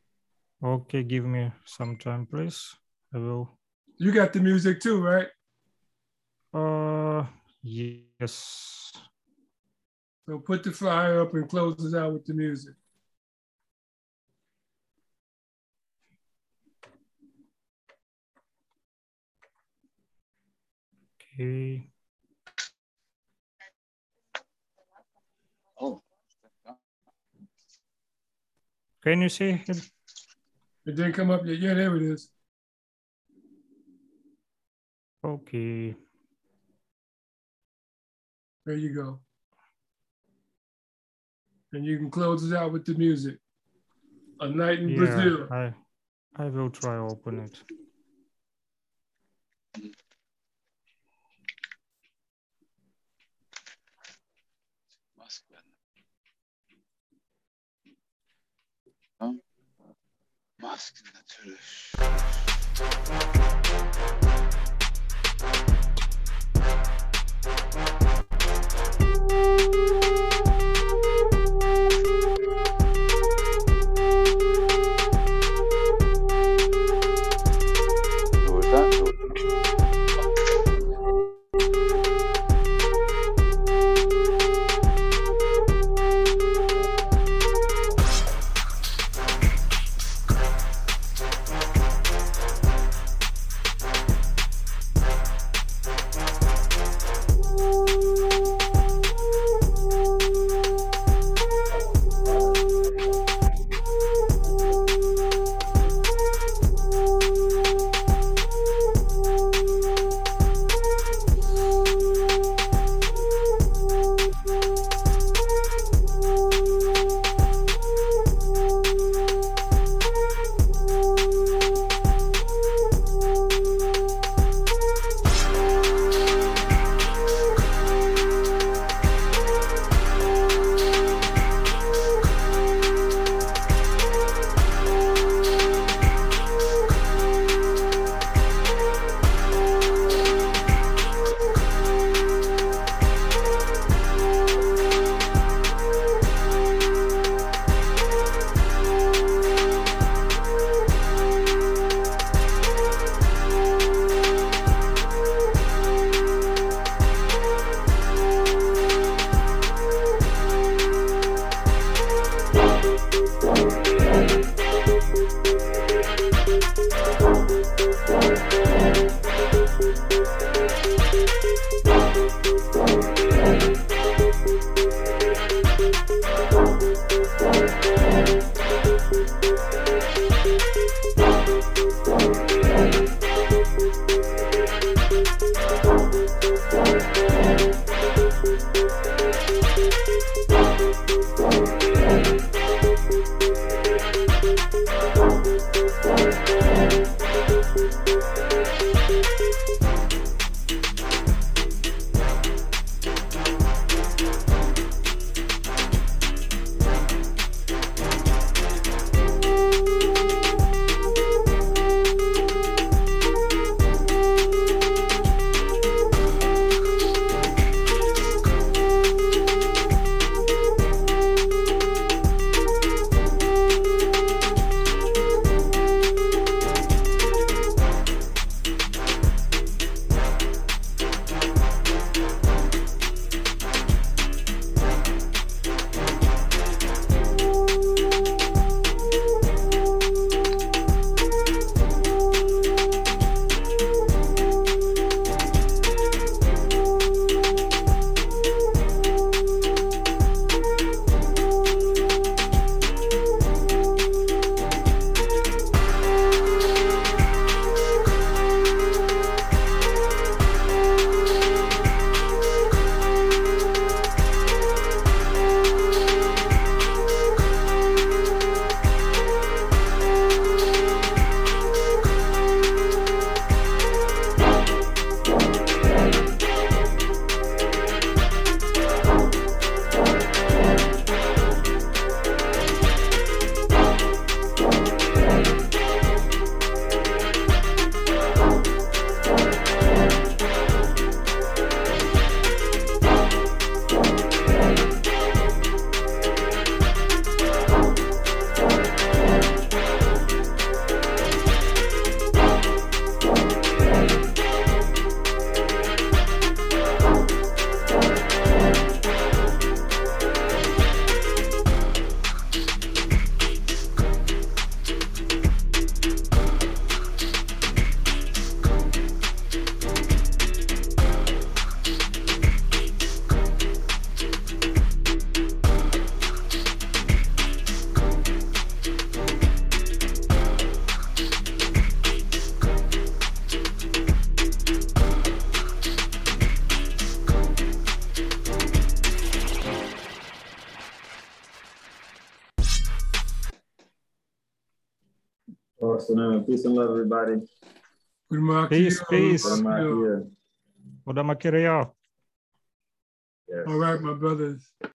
Okay, give me some time, please. I will. You got the music too, right? Uh, yes. So put the flyer up and close us out with the music. Okay. Oh. Can you see it? It didn't come up yet. Yeah, there it is. Okay. There you go. And you can close us out with the music. A night in Yeah, Brazil. I, I will try open it. Masken natürlich. Peace and love, everybody. Peace, peace. Udamakia. Udamakiria. Yes. All right, my brothers.